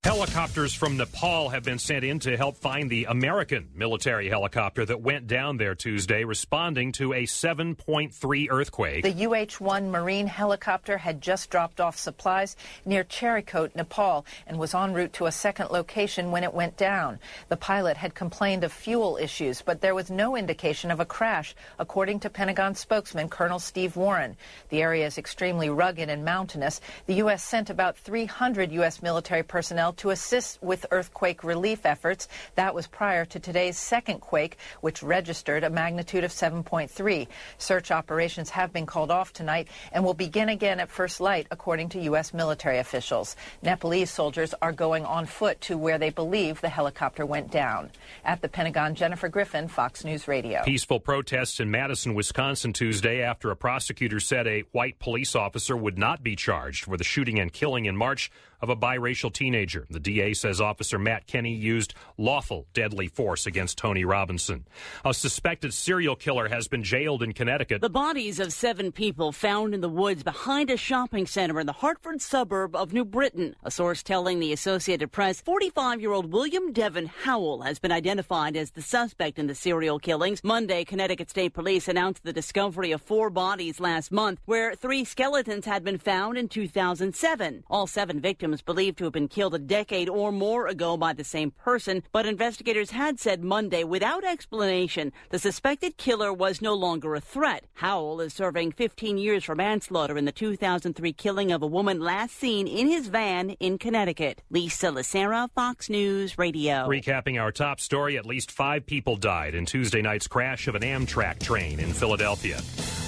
Helicopters from Nepal have been sent in to help find the American military helicopter that went down there Tuesday, responding to a 7.3 earthquake. The UH 1 Marine helicopter had just dropped off supplies near Charikot, Nepal, and was en route to a second location when it went down. The pilot had complained of fuel issues, but there was no indication of a crash, according to Pentagon spokesman Colonel Steve Warren. The area is extremely rugged and mountainous. The U.S. sent about 300 U.S. military personnel to assist with earthquake relief efforts. That was prior to today's second quake, which registered a magnitude of 7.3. Search operations have been called off tonight and will begin again at first light, according to U.S. military officials. Nepalese soldiers are going on foot to where they believe the helicopter went down. At the Pentagon, Jennifer Griffin, Fox News Radio. Peaceful protests in Madison, Wisconsin Tuesday after a prosecutor said a white police officer would not be charged for the shooting and killing in March of a biracial teenager. The DA says Officer Matt Kenny used lawful deadly force against Tony Robinson. A suspected serial killer has been jailed in Connecticut. The bodies of seven people found in the woods behind a shopping center in the Hartford suburb of New Britain. A source telling the Associated Press 45 year old William Devin Howell has been identified as the suspect in the serial killings. Monday, Connecticut State Police announced the discovery of four bodies last month, where three skeletons had been found in 2007. All seven victims believed to have been killed a decade or more ago by the same person, but investigators had said Monday without explanation the suspected killer was no longer a threat. Howell is serving 15 years for manslaughter in the 2003 killing of a woman last seen in his van in Connecticut. Lisa Lacera, Fox News Radio. Recapping our top story, at least five people died in Tuesday night's crash of an Amtrak train in Philadelphia.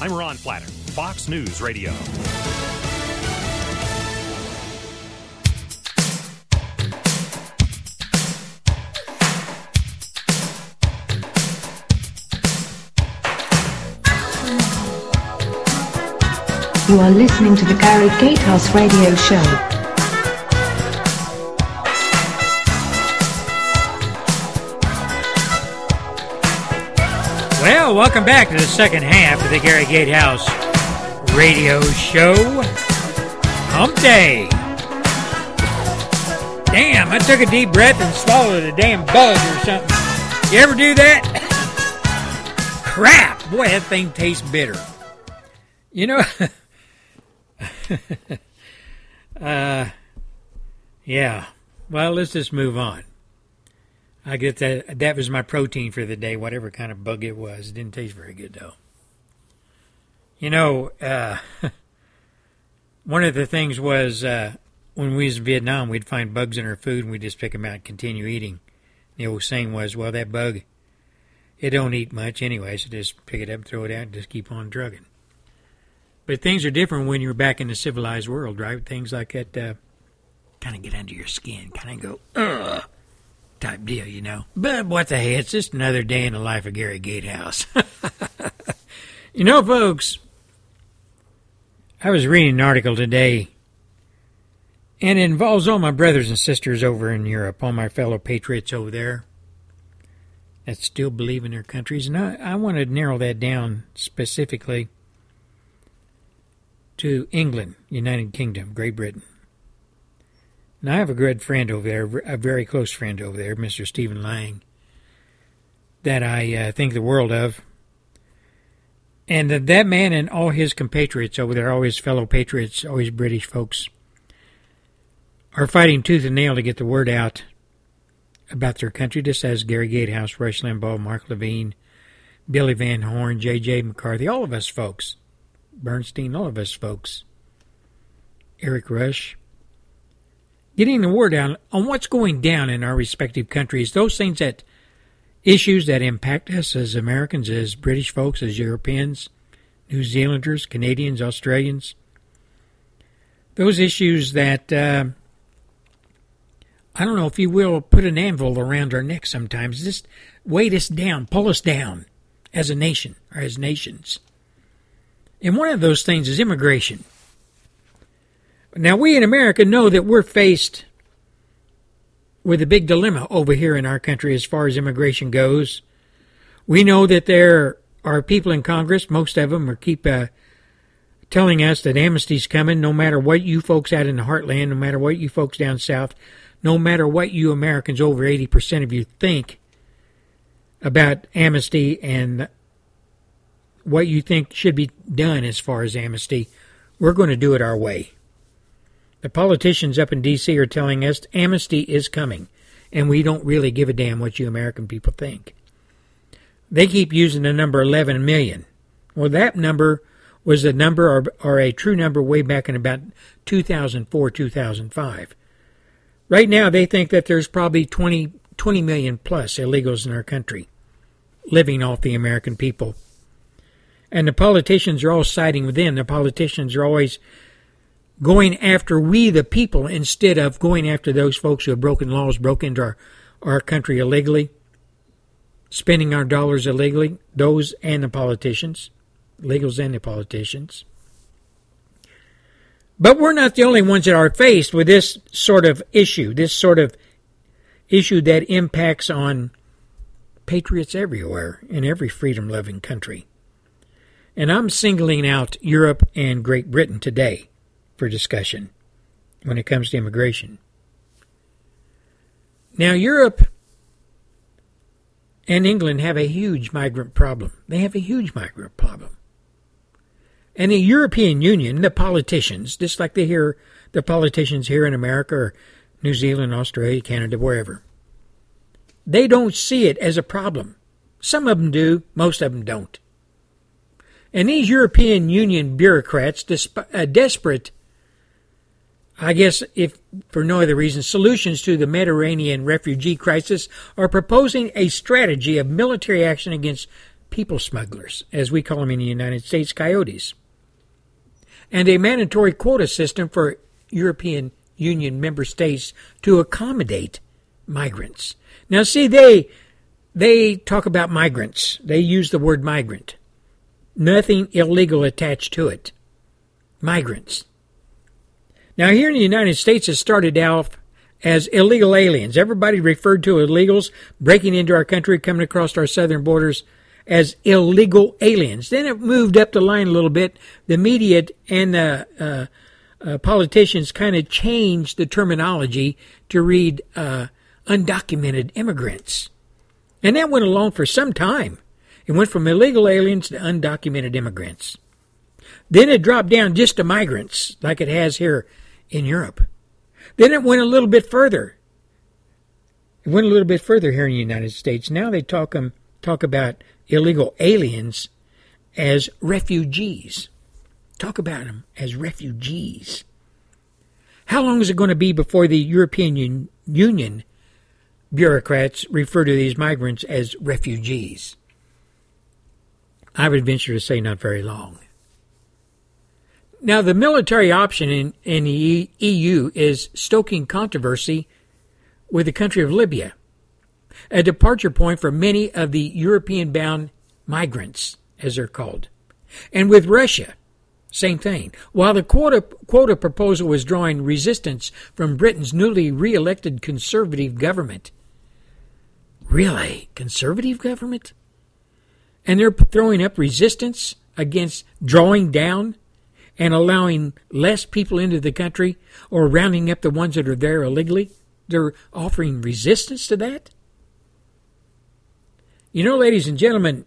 I'm Ron Flatter, Fox News Radio. You are listening to the Gary Gatehouse Radio Show. Well, welcome back to the second half of the Gary Gatehouse radio show. Hump Day. Damn, I took a deep breath and swallowed a damn bug or something. You ever do that? (coughs) Crap! Boy, that thing tastes bitter. You know, (laughs) (laughs) uh, yeah. Well, let's just move on. I get that. That was my protein for the day, whatever kind of bug it was. It didn't taste very good, though. You know, uh, (laughs) one of the things was uh, when we was in Vietnam, we'd find bugs in our food and we'd just pick them out and continue eating. The old saying was, well, that bug, it don't eat much anyway, so just pick it up, throw it out, and just keep on drugging. But things are different when you're back in the civilized world, right? Things like that uh, kind of get under your skin, kind of go, ugh, type deal, you know. But what the hey, it's just another day in the life of Gary Gatehouse. (laughs) you know, folks, I was reading an article today, and it involves all my brothers and sisters over in Europe, all my fellow patriots over there that still believe in their countries. And I, I want to narrow that down specifically to England, United Kingdom, Great Britain. Now, I have a good friend over there, a very close friend over there, Mr. Stephen Lang, that I uh, think the world of. And that, that man and all his compatriots over there, all his fellow patriots, all his British folks, are fighting tooth and nail to get the word out about their country, just as Gary Gatehouse, Rush Limbaugh, Mark Levine, Billy Van Horn, J.J. McCarthy, all of us folks Bernstein, all of us folks, Eric Rush, getting the word out on what's going down in our respective countries, those things that issues that impact us as Americans, as British folks, as Europeans, New Zealanders, Canadians, Australians, those issues that, uh, I don't know if you will, put an anvil around our neck sometimes, just weight us down, pull us down as a nation or as nations. And one of those things is immigration. Now, we in America know that we're faced with a big dilemma over here in our country as far as immigration goes. We know that there are people in Congress, most of them are keep uh, telling us that amnesty's coming no matter what you folks out in the heartland, no matter what you folks down south, no matter what you Americans, over 80% of you, think about amnesty and what you think should be done as far as amnesty, we're going to do it our way. The politicians up in D.C. are telling us amnesty is coming, and we don't really give a damn what you American people think. They keep using the number 11 million. Well, that number was a number or, or a true number way back in about 2004, 2005. Right now, they think that there's probably 20, 20 million plus illegals in our country living off the American people and the politicians are all siding with them. The politicians are always going after we, the people, instead of going after those folks who have broken laws, broke into our, our country illegally, spending our dollars illegally, those and the politicians, legals and the politicians. But we're not the only ones that are faced with this sort of issue, this sort of issue that impacts on patriots everywhere in every freedom loving country. And I'm singling out Europe and Great Britain today for discussion when it comes to immigration. Now, Europe and England have a huge migrant problem. They have a huge migrant problem. And the European Union, the politicians, just like they hear the politicians here in America or New Zealand, Australia, Canada, wherever, they don't see it as a problem. Some of them do, most of them don't. And these European Union bureaucrats, uh, desperate, I guess, if for no other reason, solutions to the Mediterranean refugee crisis, are proposing a strategy of military action against people smugglers, as we call them in the United States, coyotes, and a mandatory quota system for European Union member states to accommodate migrants. Now, see, they they talk about migrants. They use the word migrant nothing illegal attached to it. migrants. Now, here in the United States, it started out as illegal aliens. Everybody referred to illegals breaking into our country, coming across our southern borders as illegal aliens. Then it moved up the line a little bit. The media and the uh, uh, politicians kind of changed the terminology to read uh, undocumented immigrants. And that went along for some time. It went from illegal aliens to undocumented immigrants. Then it dropped down just to migrants, like it has here in Europe. Then it went a little bit further. It went a little bit further here in the United States. Now they talk um, talk about illegal aliens as refugees. Talk about them as refugees. How long is it going to be before the European Union bureaucrats refer to these migrants as refugees? I would venture to say not very long. Now, the military option in, in the EU is stoking controversy with the country of Libya, a departure point for many of the European bound migrants, as they're called. And with Russia, same thing. While the quota, quota proposal was drawing resistance from Britain's newly re elected conservative government. Really? Conservative government? And they're throwing up resistance against drawing down and allowing less people into the country or rounding up the ones that are there illegally. They're offering resistance to that. You know, ladies and gentlemen,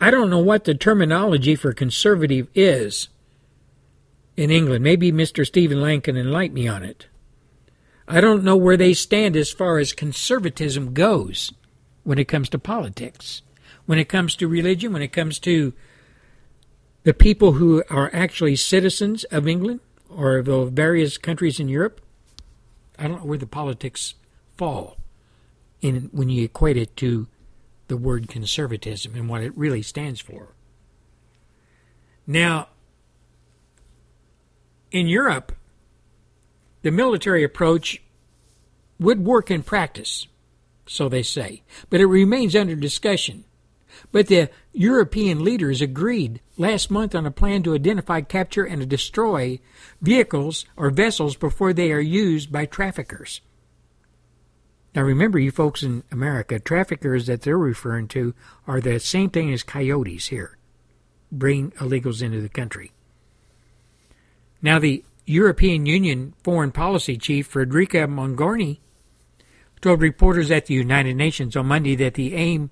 I don't know what the terminology for conservative is in England. Maybe Mr. Stephen Lang can enlighten me on it. I don't know where they stand as far as conservatism goes when it comes to politics, when it comes to religion, when it comes to the people who are actually citizens of England or of various countries in Europe. I don't know where the politics fall in when you equate it to the word conservatism and what it really stands for. Now, in Europe, the military approach would work in practice, so they say, but it remains under discussion. But the European leaders agreed last month on a plan to identify, capture, and destroy vehicles or vessels before they are used by traffickers. Now remember, you folks in America, traffickers that they're referring to are the same thing as coyotes here, bring illegals into the country. Now the European Union Foreign Policy Chief Federica Mogherini told reporters at the United Nations on Monday that the aim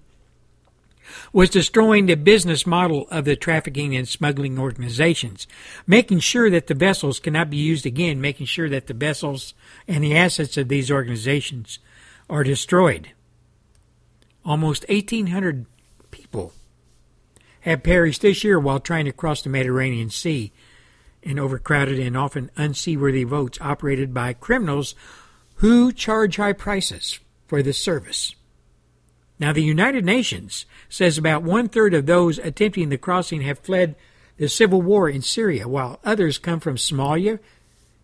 was destroying the business model of the trafficking and smuggling organizations, making sure that the vessels cannot be used again, making sure that the vessels and the assets of these organizations are destroyed. Almost 1,800 people have perished this year while trying to cross the Mediterranean Sea in overcrowded and often unseaworthy boats operated by criminals who charge high prices for this service. Now, the United Nations says about one third of those attempting the crossing have fled the civil war in Syria, while others come from Somalia,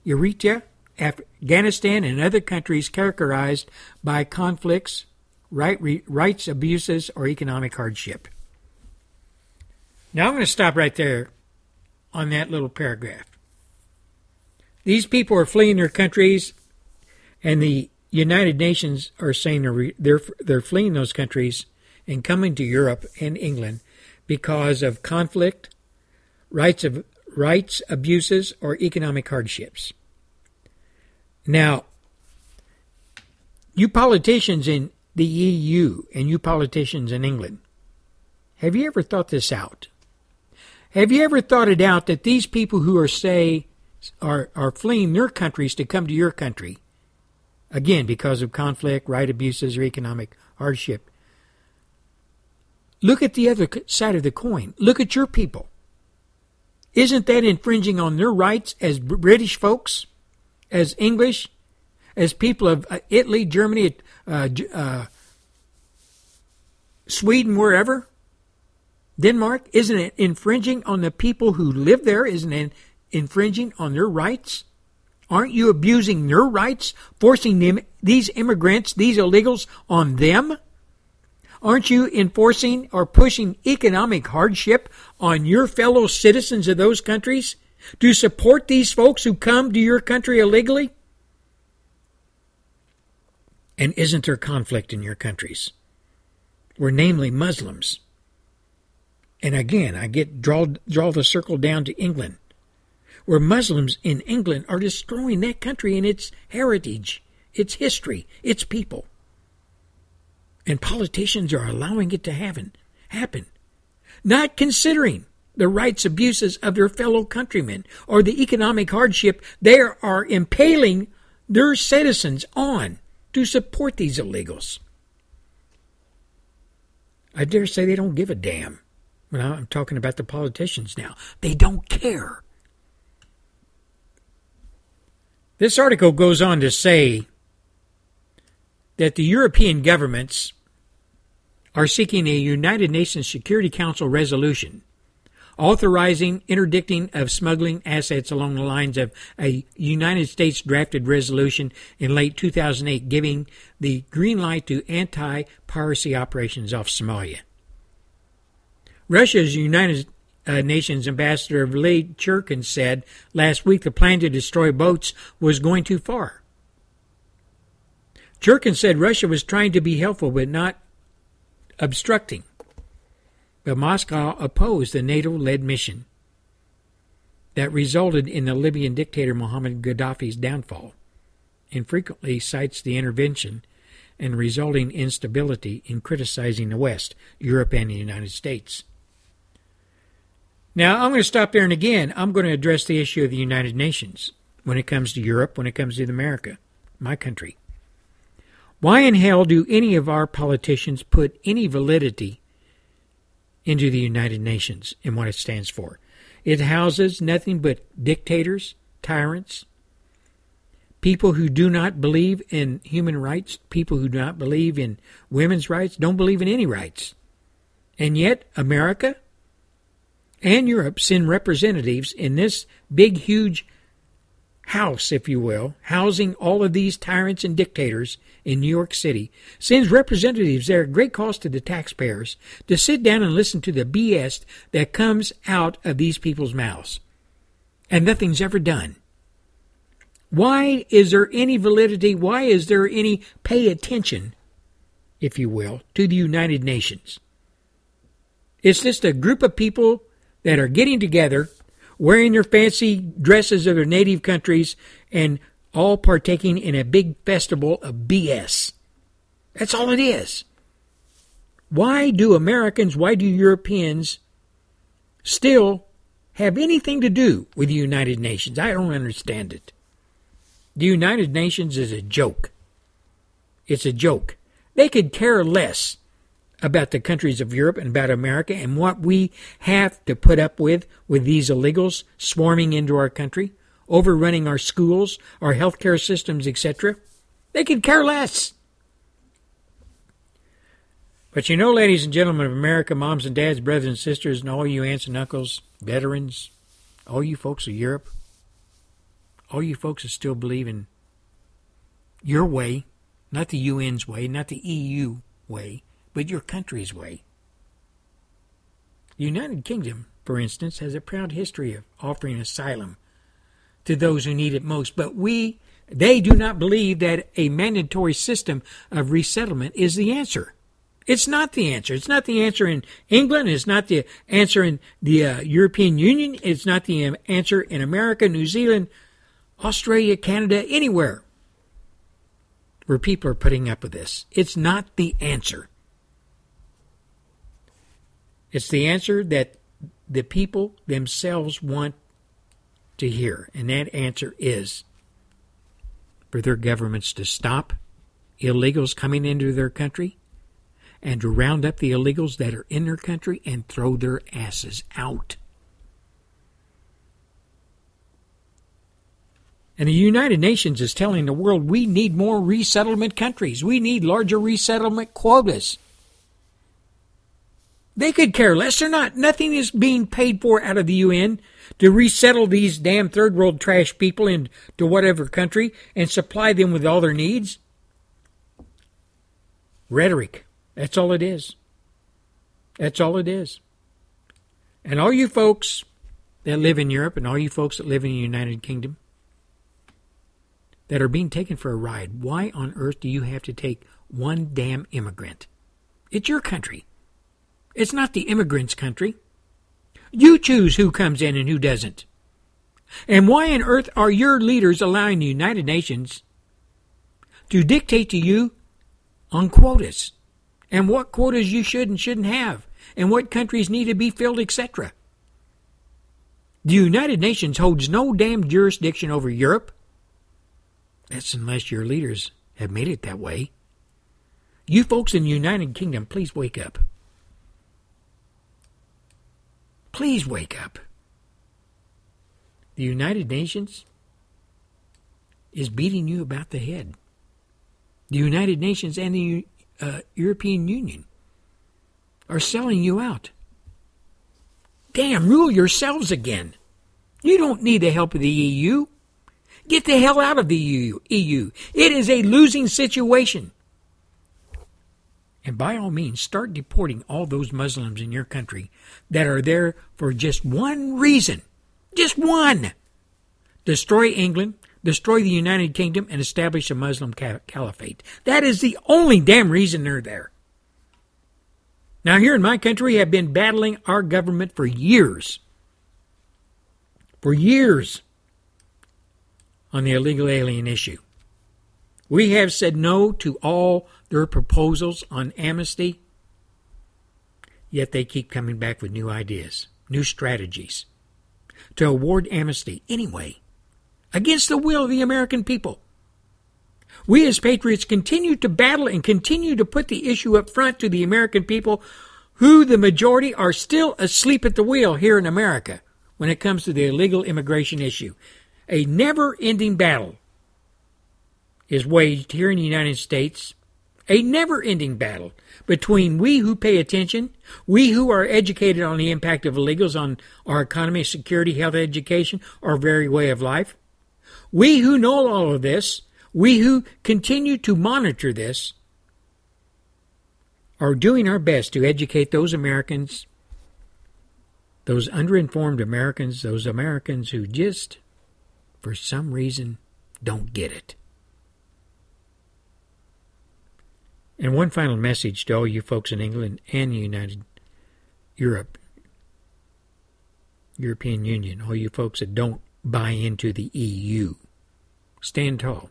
Eritrea, Afghanistan, and other countries characterized by conflicts, right, rights abuses, or economic hardship. Now I'm going to stop right there on that little paragraph. These people are fleeing their countries, and the United Nations are saying they're, they're, they're fleeing those countries and coming to Europe and England because of conflict, rights of rights abuses, or economic hardships. Now, you politicians in the EU and you politicians in England, have you ever thought this out? Have you ever thought it out that these people who are say are are fleeing their countries to come to your country, again because of conflict, right abuses, or economic hardship? Look at the other side of the coin. Look at your people. Isn't that infringing on their rights as British folks? as English, as people of uh, Italy, Germany, uh, uh, Sweden, wherever, Denmark, isn't it infringing on the people who live there? Isn't it infringing on their rights? Aren't you abusing their rights, forcing them, these immigrants, these illegals, on them? Aren't you enforcing or pushing economic hardship on your fellow citizens of those countries to support these folks who come to your country illegally? And isn't there conflict in your countries? Where namely Muslims. And again, I get draw draw the circle down to England, where Muslims in England are destroying that country and its heritage, its history, its people. And politicians are allowing it to happen, happen, not considering the rights abuses of their fellow countrymen or the economic hardship they are impaling their citizens on to support these illegals. I dare say they don't give a damn. I'm talking about the politicians now. They don't care. This article goes on to say that the European governments are seeking a United Nations Security Council resolution authorizing interdicting of smuggling assets along the lines of a United States drafted resolution in late 2008 giving the green light to anti piracy operations off Somalia. Russia's United uh, Nations ambassador Lee Churkin said last week the plan to destroy boats was going too far. Churkin said Russia was trying to be helpful but not obstructing but Moscow opposed the NATO led mission that resulted in the Libyan dictator Muammar Gaddafi's downfall and frequently cites the intervention and resulting instability in criticizing the West, Europe, and the United States. Now, I'm going to stop there and again, I'm going to address the issue of the United Nations when it comes to Europe, when it comes to America, my country. Why in hell do any of our politicians put any validity into the United Nations and what it stands for. It houses nothing but dictators, tyrants, people who do not believe in human rights, people who do not believe in women's rights, don't believe in any rights. And yet, America and Europe send representatives in this big, huge house, if you will, housing all of these tyrants and dictators in New York City, sends representatives there at great cost to the taxpayers to sit down and listen to the BS that comes out of these people's mouths. And nothing's ever done. Why is there any validity? Why is there any pay attention, if you will, to the United Nations? It's just a group of people that are getting together wearing their fancy dresses of their native countries, and all partaking in a big festival of BS. That's all it is. Why do Americans, why do Europeans still have anything to do with the United Nations? I don't understand it. The United Nations is a joke. It's a joke. They could care less about the countries of Europe and about America and what we have to put up with with these illegals swarming into our country, overrunning our schools, our healthcare systems, etc. They could care less. But you know, ladies and gentlemen of America, moms and dads, brothers and sisters, and all you aunts and uncles, veterans, all you folks of Europe, all you folks that still believe in your way, not the UN's way, not the EU way, but your country's way. The United Kingdom, for instance, has a proud history of offering asylum to those who need it most, but we they do not believe that a mandatory system of resettlement is the answer. It's not the answer. It's not the answer in England. It's not the answer in the uh, European Union. It's not the um, answer in America, New Zealand, Australia, Canada, anywhere where people are putting up with this. It's not the answer. It's the answer that the people themselves want to hear. And that answer is for their governments to stop illegals coming into their country and to round up the illegals that are in their country and throw their asses out. And the United Nations is telling the world we need more resettlement countries. We need larger resettlement quotas. They could care less. They're not. Nothing is being paid for out of the UN to resettle these damn third world trash people into whatever country and supply them with all their needs. Rhetoric. That's all it is. That's all it is. And all you folks that live in Europe and all you folks that live in the United Kingdom that are being taken for a ride, why on earth do you have to take one damn immigrant? It's your country. It's not the immigrant's country. You choose who comes in and who doesn't. And why on earth are your leaders allowing the United Nations to dictate to you on quotas and what quotas you should and shouldn't have and what countries need to be filled, etc.? The United Nations holds no damn jurisdiction over Europe. That's unless your leaders have made it that way. You folks in the United Kingdom, please wake up. Please wake up. The United Nations is beating you about the head. The United Nations and the uh, European Union are selling you out. Damn, rule yourselves again. You don't need the help of the EU. Get the hell out of the EU. EU. It is a losing situation. And by all means, start deporting all those Muslims in your country that are there for just one reason. Just one. Destroy England, destroy the United Kingdom, and establish a Muslim caliphate. That is the only damn reason they're there. Now, here in my country, have been battling our government for years. For years on the illegal alien issue. We have said no to all their proposals on amnesty, yet they keep coming back with new ideas, new strategies to award amnesty anyway, against the will of the American people. We as patriots continue to battle and continue to put the issue up front to the American people, who the majority are still asleep at the wheel here in America when it comes to the illegal immigration issue. A never ending battle is waged here in the United States, a never ending battle between we who pay attention, we who are educated on the impact of illegals on our economy, security, health, education, our very way of life, we who know all of this, we who continue to monitor this, are doing our best to educate those Americans, those underinformed Americans, those Americans who just, for some reason, don't get it. And one final message to all you folks in England and the United Europe, European Union, all you folks that don't buy into the EU. Stand tall.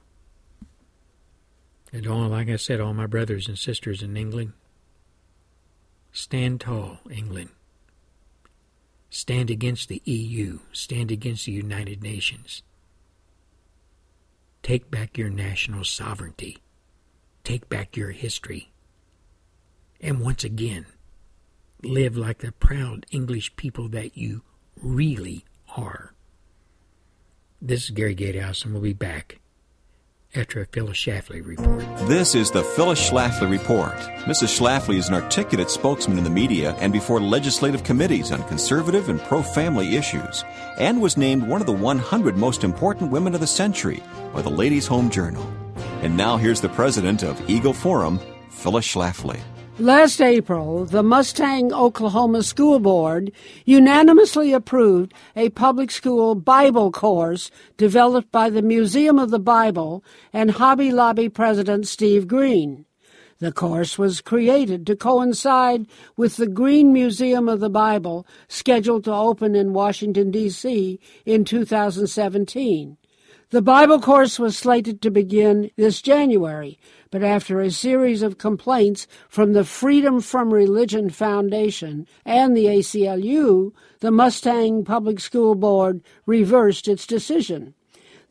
And all, like I said, all my brothers and sisters in England, stand tall, England. Stand against the EU. Stand against the United Nations. Take back your national sovereignty. Take back your history. And once again, live like the proud English people that you really are. This is Gary Gatehouse, and we'll be back after a Phyllis Schlafly report. This is the Phyllis Schlafly Report. Mrs. Schlafly is an articulate spokesman in the media and before legislative committees on conservative and pro family issues, and was named one of the 100 most important women of the century by the Ladies' Home Journal. And now here's the president of Eagle Forum, Phyllis Schlafly. Last April, the Mustang, Oklahoma School Board unanimously approved a public school Bible course developed by the Museum of the Bible and Hobby Lobby President Steve Green. The course was created to coincide with the Green Museum of the Bible scheduled to open in Washington, D.C. in 2017. The Bible course was slated to begin this January, but after a series of complaints from the Freedom from Religion Foundation and the ACLU, the Mustang Public School Board reversed its decision.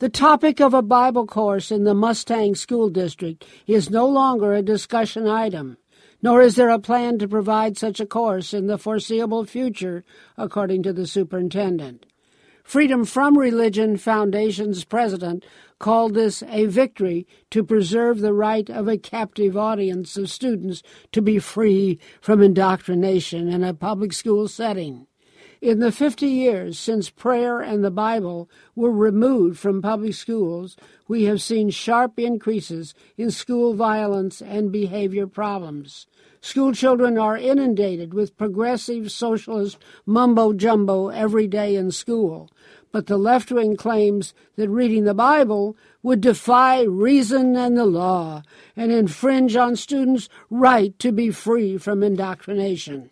The topic of a Bible course in the Mustang School District is no longer a discussion item, nor is there a plan to provide such a course in the foreseeable future, according to the superintendent. Freedom from Religion Foundation's president called this a victory to preserve the right of a captive audience of students to be free from indoctrination in a public school setting. In the 50 years since prayer and the Bible were removed from public schools, we have seen sharp increases in school violence and behavior problems. School children are inundated with progressive socialist mumbo jumbo every day in school, but the left wing claims that reading the Bible would defy reason and the law and infringe on students' right to be free from indoctrination.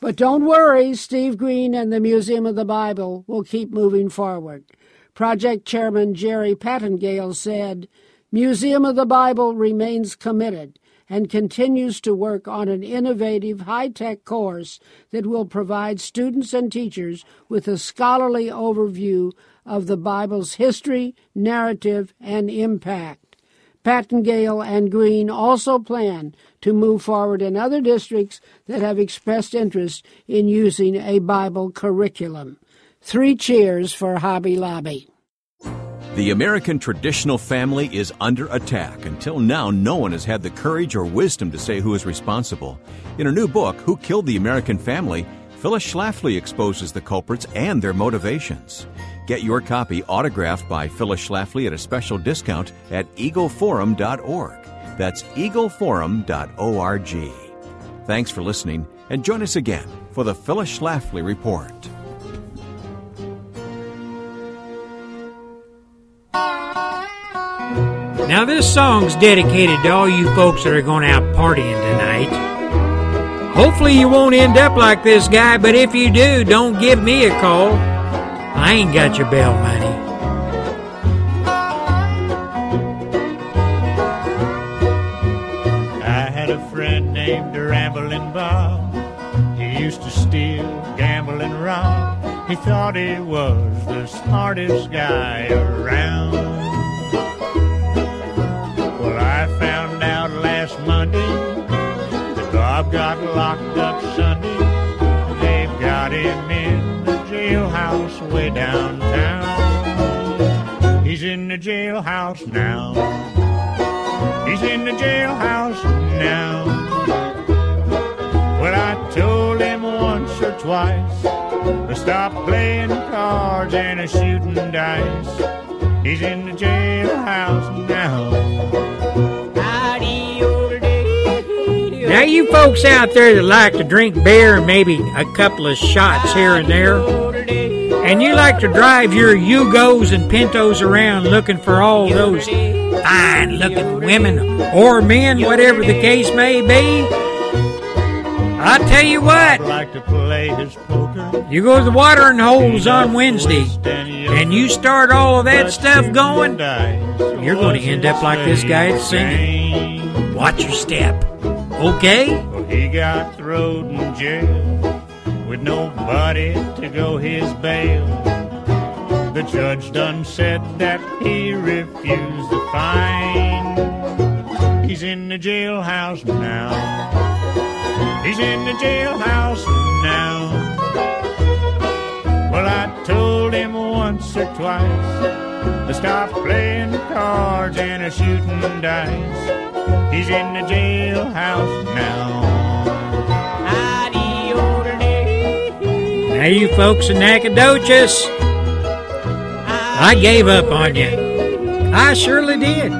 But don't worry, Steve Green and the Museum of the Bible will keep moving forward. Project Chairman Jerry Pattengale said, Museum of the Bible remains committed and continues to work on an innovative high tech course that will provide students and teachers with a scholarly overview of the Bible's history, narrative, and impact. Pattengale and Green also plan to move forward in other districts that have expressed interest in using a Bible curriculum. Three cheers for Hobby Lobby. The American traditional family is under attack. Until now, no one has had the courage or wisdom to say who is responsible. In her new book, Who Killed the American Family, Phyllis Schlafly exposes the culprits and their motivations. Get your copy autographed by Phyllis Schlafly at a special discount at eagleforum.org. That's eagleforum.org. Thanks for listening, and join us again for the Phyllis Schlafly Report. Now, this song's dedicated to all you folks that are going out partying tonight. Hopefully, you won't end up like this guy, but if you do, don't give me a call. I ain't got your bail money. I had a friend named Rambling Bob. He used to steal, gamble, and rob. He thought he was the smartest guy around. Got locked up Sunday. They've got him in the jailhouse way downtown. He's in the jailhouse now. He's in the jailhouse now. Well, I told him once or twice to stop playing cards and a shooting dice. He's in the jailhouse now. Now, you folks out there that like to drink beer and maybe a couple of shots here and there, and you like to drive your Yugos and Pintos around looking for all those fine looking women or men, whatever the case may be, I tell you what, Like to play his poker. you go to the watering holes on Wednesday and you start all of that stuff going, you're going to end up like this guy singing. Watch your step, okay? Well, he got thrown in jail with nobody to go his bail. The judge done said that he refused the fine. He's in the jailhouse now. He's in the jailhouse now. Well, I told him once or twice to stop playing cards and a shooting dice. He's in the jailhouse now. Now, you folks in Nacogdoches, I gave up on you. I surely did.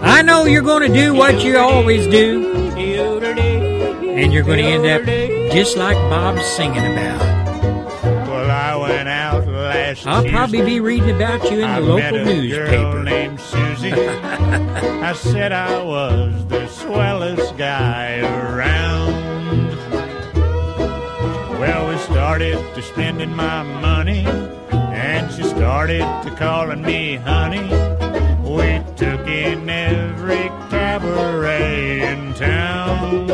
I know you're going to do what you always do, and you're going to end up just like Bob's singing about. Well, I went out last I'll probably be reading about you in the I local met a girl newspaper. named Susie. I said I was the swellest guy around. Well, we started to spending my money, and she started to calling me honey. We took in every cabaret in town.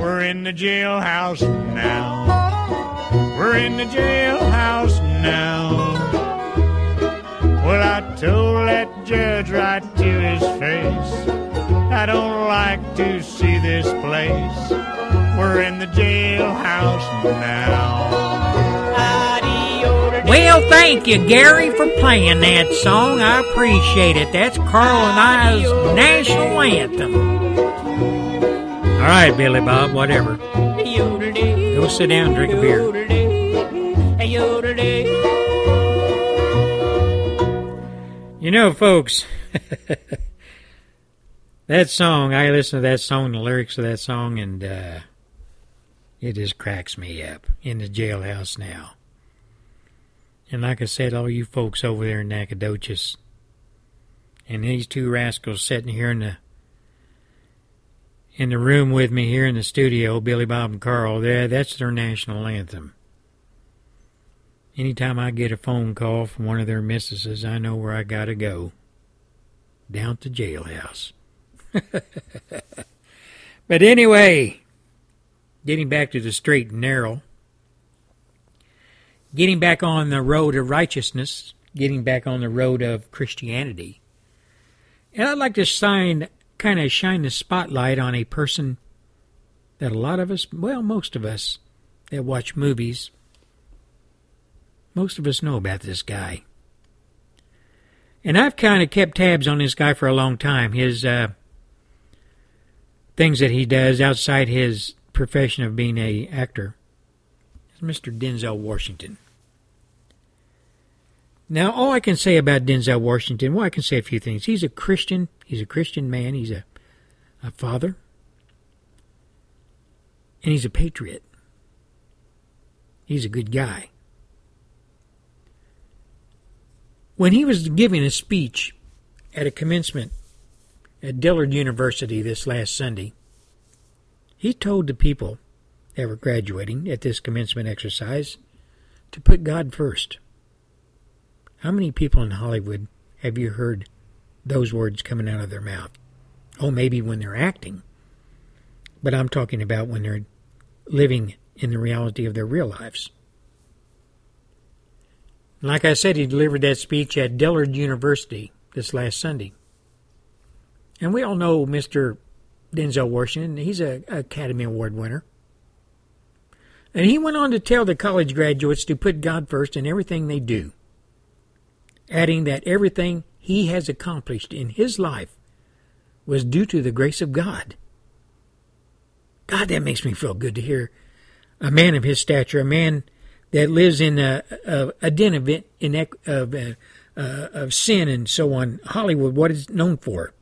We're in the jailhouse now. We're in the jailhouse now. Well, I told that judge right to his face, I don't like to see this place. We're in the jailhouse now. Well, thank you, Gary, for playing that song. I appreciate it. That's Carl and I's national anthem. All right, Billy Bob, whatever. Go sit down and drink a beer. You know, folks, (laughs) that song, I listen to that song, the lyrics of that song, and uh, it just cracks me up in the jailhouse now. And like I said, all you folks over there in Nacogdoches, and these two rascals sitting here in the in the room with me here in the studio, Billy Bob and Carl, that's their national anthem. Anytime I get a phone call from one of their mistresses, I know where I gotta go. Down to jailhouse. (laughs) but anyway, getting back to the straight and narrow, getting back on the road of righteousness, getting back on the road of Christianity. And I'd like to shine, kind of shine the spotlight on a person that a lot of us, well, most of us that watch movies, most of us know about this guy. And I've kind of kept tabs on this guy for a long time. His uh, things that he does outside his profession of being a actor. Is Mr. Denzel Washington. Now, all I can say about Denzel Washington, well, I can say a few things. He's a Christian. He's a Christian man. He's a, a father. And he's a patriot. He's a good guy. When he was giving a speech at a commencement at Dillard University this last Sunday, he told the people that were graduating at this commencement exercise to put God first. How many people in Hollywood have you heard those words coming out of their mouth? Oh, maybe when they're acting. But I'm talking about when they're living in the reality of their real lives. Like I said, he delivered that speech at Dillard University this last Sunday. And we all know Mr. Denzel Washington. He's an Academy Award winner. And he went on to tell the college graduates to put God first in everything they do, adding that everything he has accomplished in his life was due to the grace of God. God, that makes me feel good to hear a man of his stature, a man that lives in a, a, a den of, in, of, uh, uh, of sin and so on. Hollywood, what is known for?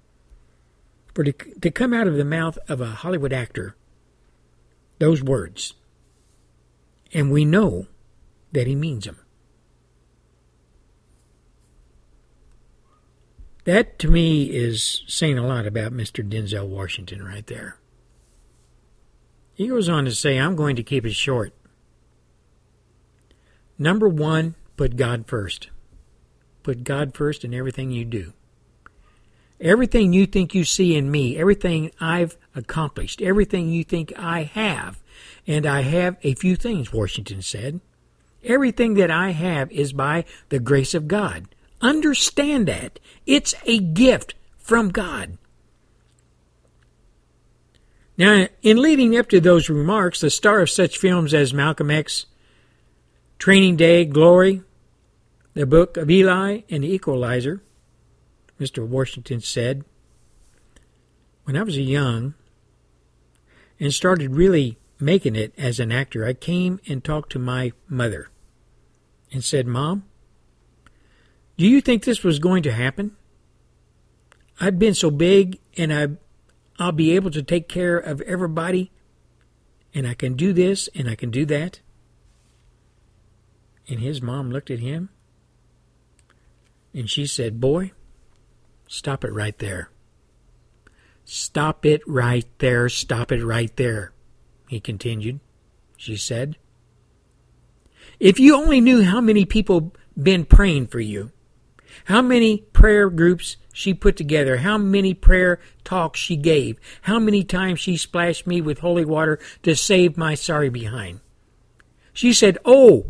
For to, to come out of the mouth of a Hollywood actor, those words, and we know that he means them. That to me is saying a lot about Mr. Denzel Washington right there. He goes on to say, I'm going to keep it short. Number one, put God first. Put God first in everything you do. Everything you think you see in me, everything I've accomplished, everything you think I have, and I have a few things, Washington said. Everything that I have is by the grace of God. Understand that. It's a gift from God. Now, in leading up to those remarks, the star of such films as Malcolm X, Training Day, Glory, The Book of Eli, and The Equalizer, Mr. Washington said, When I was young and started really making it as an actor, I came and talked to my mother and said, Mom, do you think this was going to happen? I've been so big and I, I'll be able to take care of everybody and I can do this and I can do that. And his mom looked at him and she said, Boy, stop it right there. Stop it right there. Stop it right there. He continued. She said, If you only knew how many people been praying for you, how many prayer groups she put together, how many prayer talks she gave, how many times she splashed me with holy water to save my sorry behind. She said, Oh,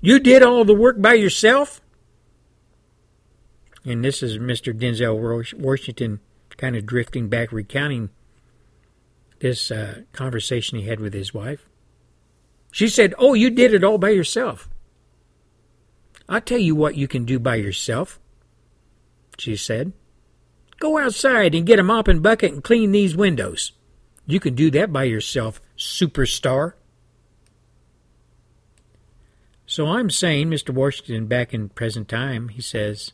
you did all the work by yourself? And this is Mr. Denzel Washington kind of drifting back, recounting this uh, conversation he had with his wife. She said, Oh, you did it all by yourself. I'll tell you what you can do by yourself, she said. Go outside and get a mop and bucket and clean these windows. You can do that by yourself, superstar. So I'm saying, Mr. Washington, back in present time, he says,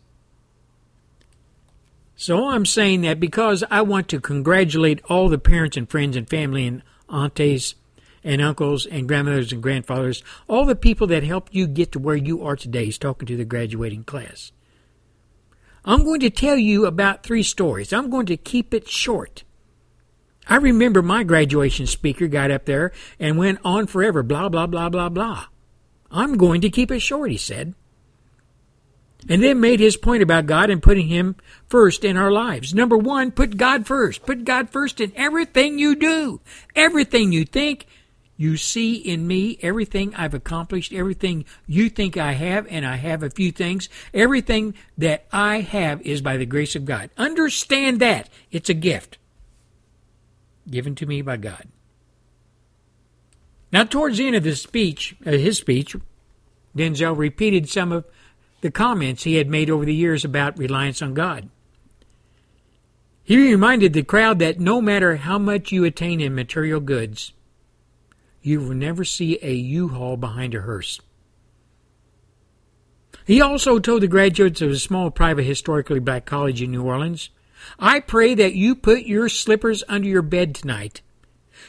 so I'm saying that because I want to congratulate all the parents and friends and family and aunties and uncles and grandmothers and grandfathers, all the people that helped you get to where you are today. He's talking to the graduating class. I'm going to tell you about three stories. I'm going to keep it short. I remember my graduation speaker got up there and went on forever, blah, blah, blah, blah, blah. I'm going to keep it short, he said. And then made his point about God and putting him first in our lives. Number one, put God first. Put God first in everything you do, everything you think, you see in me everything I've accomplished, everything you think I have, and I have a few things. Everything that I have is by the grace of God. Understand that. It's a gift given to me by God. Now, towards the end of speech, uh, his speech, Denzel repeated some of the comments he had made over the years about reliance on God. He reminded the crowd that no matter how much you attain in material goods, you will never see a U-Haul behind a hearse. He also told the graduates of a small private historically black college in New Orleans, I pray that you put your slippers under your bed tonight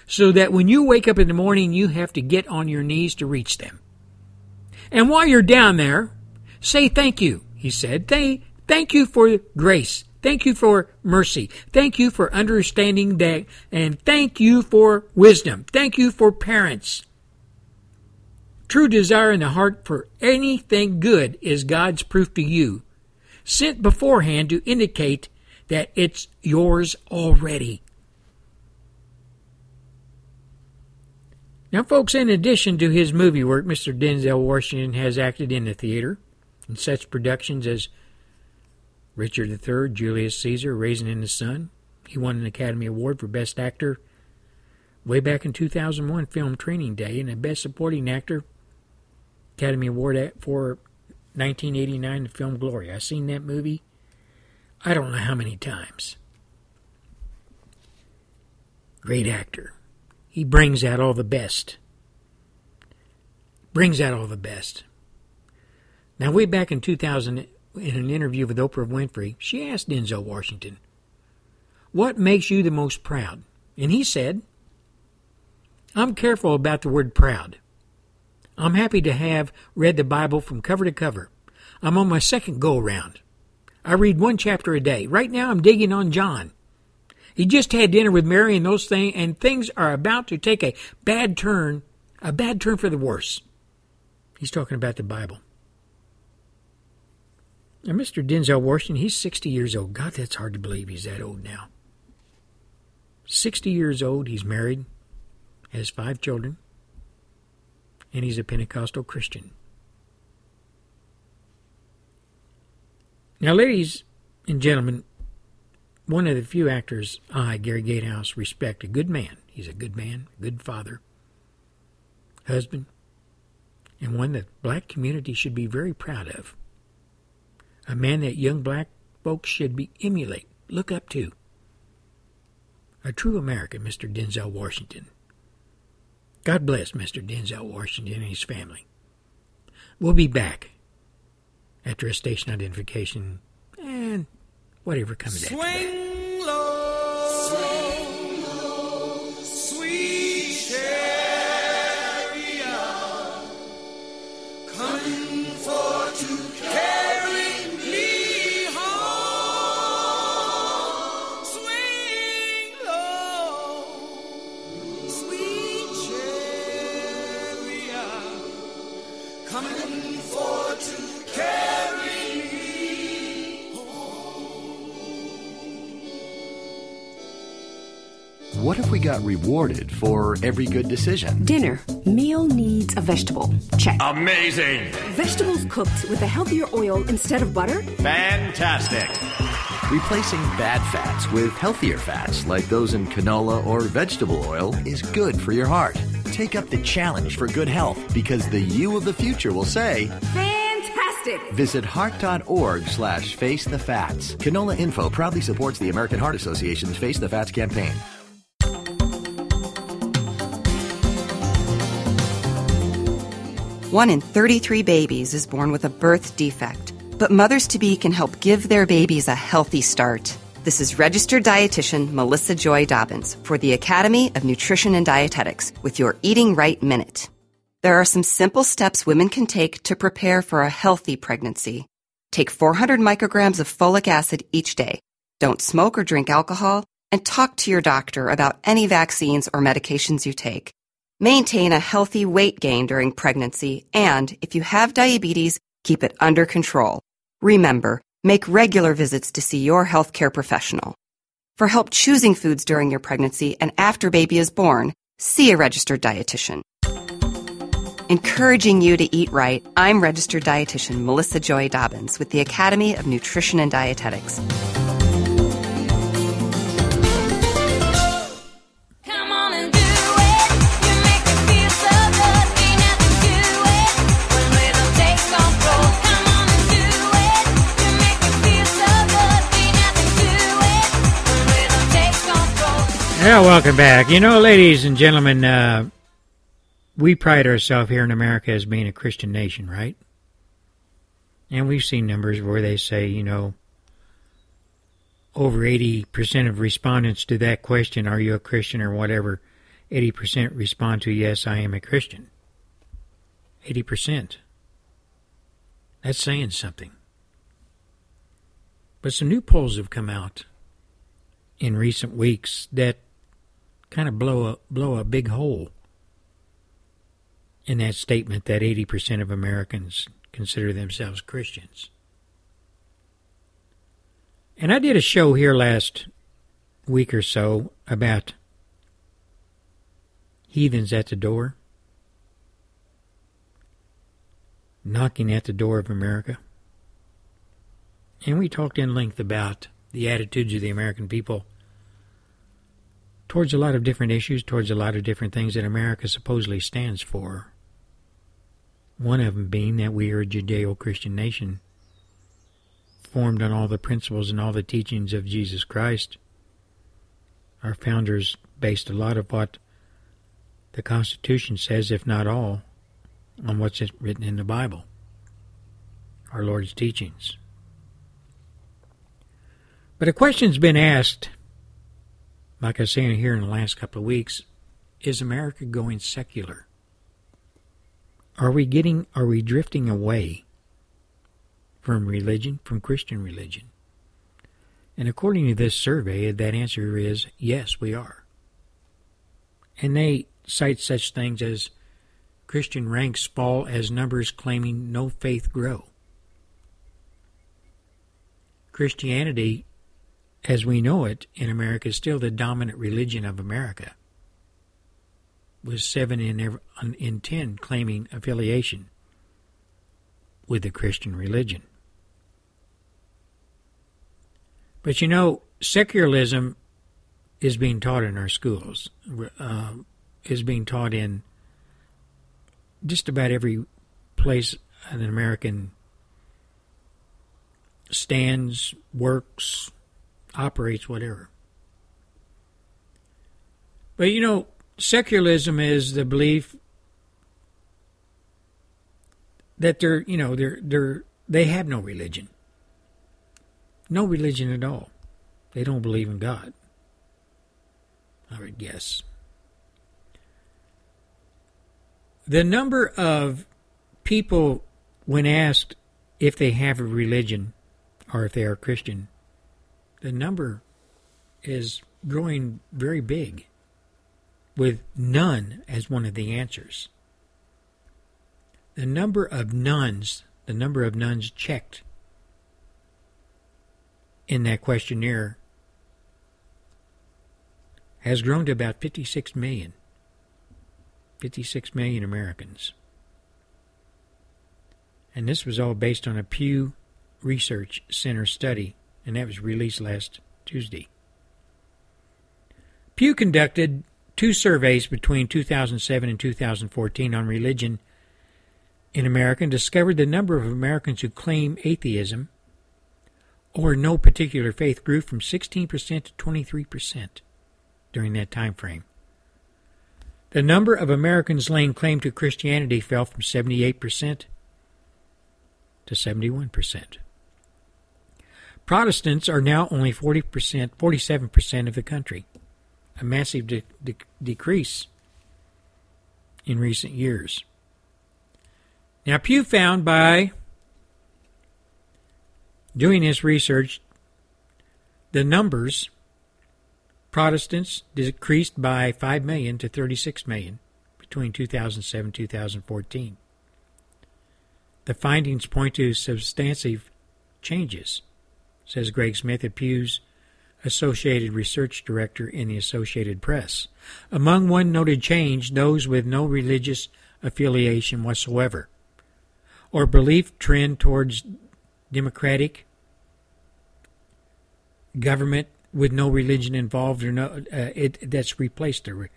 so that when you wake up in the morning, you have to get on your knees to reach them. And while you're down there, say thank you, he said. Thank, thank you for grace. Thank you for mercy. Thank you for understanding that. And thank you for wisdom. Thank you for parents. True desire in the heart for anything good is God's proof to you, sent beforehand to indicate that it's yours already. Now, folks, in addition to his movie work, Mr. Denzel Washington has acted in the theater in such productions as Richard III, Julius Caesar, Raisin in the Sun. He won an Academy Award for Best Actor way back in 2001 Film Training Day, and a Best Supporting Actor Academy Award for 1989 the film Glory. I've seen that movie I don't know how many times. Great actor. He brings out all the best. Brings out all the best. Now, way back in 2000, in an interview with Oprah Winfrey, she asked Denzel Washington, What makes you the most proud? And he said, I'm careful about the word proud. I'm happy to have read the Bible from cover to cover. I'm on my second go round. I read one chapter a day. Right now I'm digging on John. He just had dinner with Mary and those things and things are about to take a bad turn, a bad turn for the worse. He's talking about the Bible. Now, Mr. Denzel Washington, he's 60 years old. God, that's hard to believe he's that old now. 60 years old, he's married, has five children, and he's a Pentecostal Christian. Now, ladies and gentlemen, one of the few actors I, Gary Gatehouse, respect, a good man. He's a good man, good father, husband, and one that black community should be very proud of a man that young black folks should be emulate, look up to. A true American, Mr. Denzel Washington. God bless Mr. Denzel Washington and his family. We'll be back after a station identification and whatever comes Swing after low, What if we got rewarded for every good decision? Dinner. Meal needs a vegetable. Check. Amazing! Vegetables cooked with a healthier oil instead of butter? Fantastic! Replacing bad fats with healthier fats like those in canola or vegetable oil is good for your heart. Take up the challenge for good health because the you of the future will say, Fantastic! Visit heart.org slash face the fats. Canola Info proudly supports the American Heart Association's Face the Fats campaign. One in 33 babies is born with a birth defect, but mothers to be can help give their babies a healthy start. This is registered dietitian Melissa Joy Dobbins for the Academy of Nutrition and Dietetics with your Eating Right Minute. There are some simple steps women can take to prepare for a healthy pregnancy. Take 400 micrograms of folic acid each day. Don't smoke or drink alcohol, and talk to your doctor about any vaccines or medications you take. Maintain a healthy weight gain during pregnancy, and if you have diabetes, keep it under control. Remember, make regular visits to see your healthcare professional. For help choosing foods during your pregnancy and after baby is born, see a registered dietitian. Encouraging you to eat right, I'm registered dietitian Melissa Joy Dobbins with the Academy of Nutrition and Dietetics. Yeah, welcome back. You know, ladies and gentlemen, uh, we pride ourselves here in America as being a Christian nation, right? And we've seen numbers where they say, you know, over 80% of respondents to that question, are you a Christian or whatever, 80% respond to, yes, I am a Christian. 80%. That's saying something. But some new polls have come out in recent weeks that kind of blow a, blow a big hole in that statement that 80% of Americans consider themselves Christians. And I did a show here last week or so about heathens at the door, knocking at the door of America. And we talked in length about the attitudes of the American people towards a lot of different issues, towards a lot of different things that America supposedly stands for. One of them being that we are a Judeo Christian nation, formed on all the principles and all the teachings of Jesus Christ. Our founders based a lot of what the Constitution says, if not all, on what's written in the Bible, our Lord's teachings. But a question's been asked, like I was saying here in the last couple of weeks, is America going secular? Are we getting are we drifting away from religion, from Christian religion? And according to this survey, that answer is yes, we are. And they cite such things as Christian ranks fall as numbers claiming no faith grow. Christianity, as we know it in America, is still the dominant religion of America with seven in, every, in ten claiming affiliation with the Christian religion. But you know, secularism is being taught in our schools, uh, is being taught in just about every place an American stands, works, operates, whatever. But you know, secularism is the belief that they're you know they're they're they have no religion. No religion at all. They don't believe in god i would guess. The number of people when asked if they have a religion or if they are christian the number is growing very big with none as one of the answers. The number of nuns, the number of nuns checked in that questionnaire has grown to about 56 million. 56 million Americans. And this was all based on a Pew Research Center study, and that was released last Tuesday. Pew conducted two surveys between 2007 and 2014 on religion in America and discovered the number of Americans who claim atheism or no particular faith grew from 16% to 23% during that time frame. The number of Americans laying claim to Christianity fell from 78% to 71%. Protestants are now only 40%, 47% of the country, a massive de- de- decrease in recent years. Now, Pew found by doing this research, the numbers Protestants decreased by 5 million to 36 million between 2007 and 2014. The findings point to substantive changes, says Greg Smith at Pew's Associated Research Director in the Associated Press. Among one noted change, those with no religious affiliation whatsoever or belief trend towards democratic government with no religion involved or no uh, it that's replaced their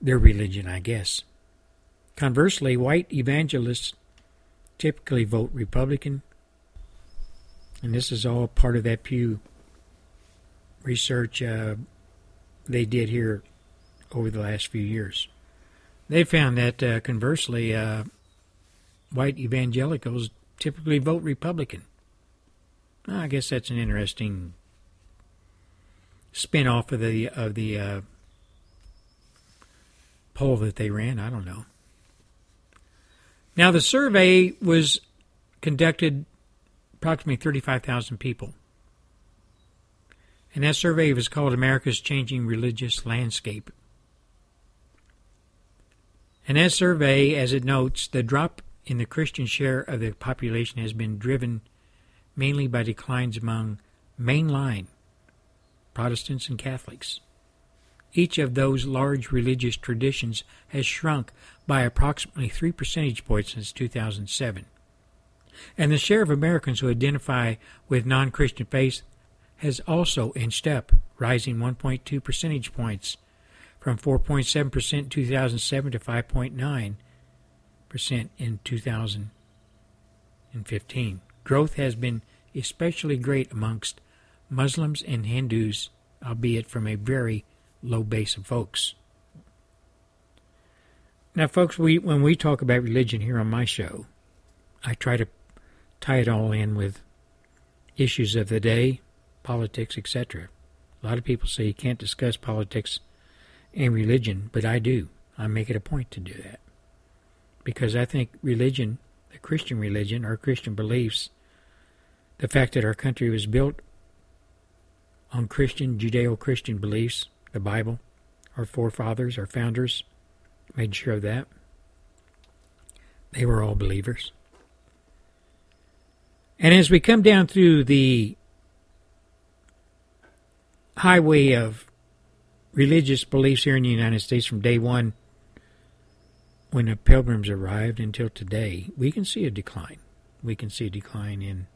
their religion I guess conversely white evangelists typically vote republican and this is all part of that pew research uh, they did here over the last few years they found that uh, conversely uh, white evangelicals typically vote republican I guess that's an interesting spin off of the of the uh, poll that they ran. I don't know. Now the survey was conducted approximately thirty five thousand people, and that survey was called "America's Changing Religious Landscape." And that survey, as it notes, the drop in the Christian share of the population has been driven mainly by declines among mainline Protestants and Catholics. Each of those large religious traditions has shrunk by approximately 3 percentage points since 2007. And the share of Americans who identify with non Christian faith has also inched up, rising 1.2 percentage points from 4.7% in 2007 to 5.9% in 2015. Growth has been especially great amongst Muslims and Hindus, albeit from a very low base of folks. Now, folks, we when we talk about religion here on my show, I try to tie it all in with issues of the day, politics, etc. A lot of people say you can't discuss politics and religion, but I do. I make it a point to do that. Because I think religion, the Christian religion, our Christian beliefs, the fact that our country was built on Christian, Judeo Christian beliefs, the Bible, our forefathers, our founders made sure of that. They were all believers. And as we come down through the highway of religious beliefs here in the United States from day one, when the pilgrims arrived until today, we can see a decline. We can see a decline in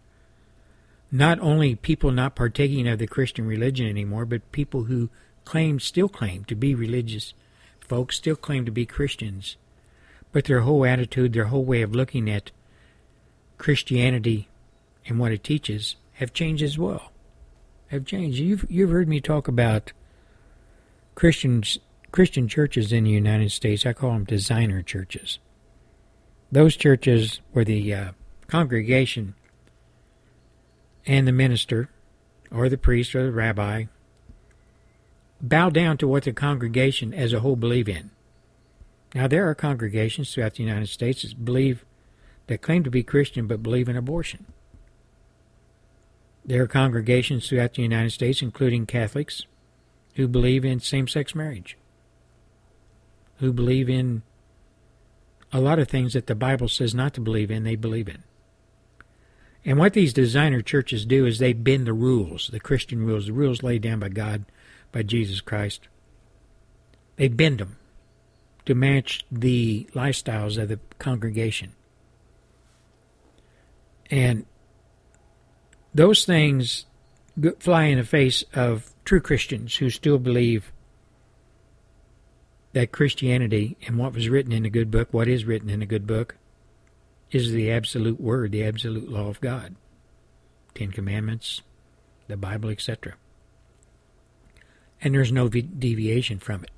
not only people not partaking of the Christian religion anymore, but people who claim, still claim to be religious folks, still claim to be Christians, but their whole attitude, their whole way of looking at Christianity and what it teaches have changed as well. Have changed. You've you've heard me talk about Christians Christian churches in the United States. I call them designer churches. Those churches where the uh, congregation and the minister or the priest or the rabbi bow down to what the congregation as a whole believe in. Now there are congregations throughout the United States that believe that claim to be Christian but believe in abortion. There are congregations throughout the United States, including Catholics, who believe in same sex marriage, who believe in a lot of things that the Bible says not to believe in, they believe in. And what these designer churches do is they bend the rules, the Christian rules, the rules laid down by God, by Jesus Christ. They bend them to match the lifestyles of the congregation. And those things fly in the face of true Christians who still believe that Christianity and what was written in the good book, what is written in the good book, is the absolute word, the absolute law of God. Ten Commandments, the Bible, etc. And there's no deviation from it.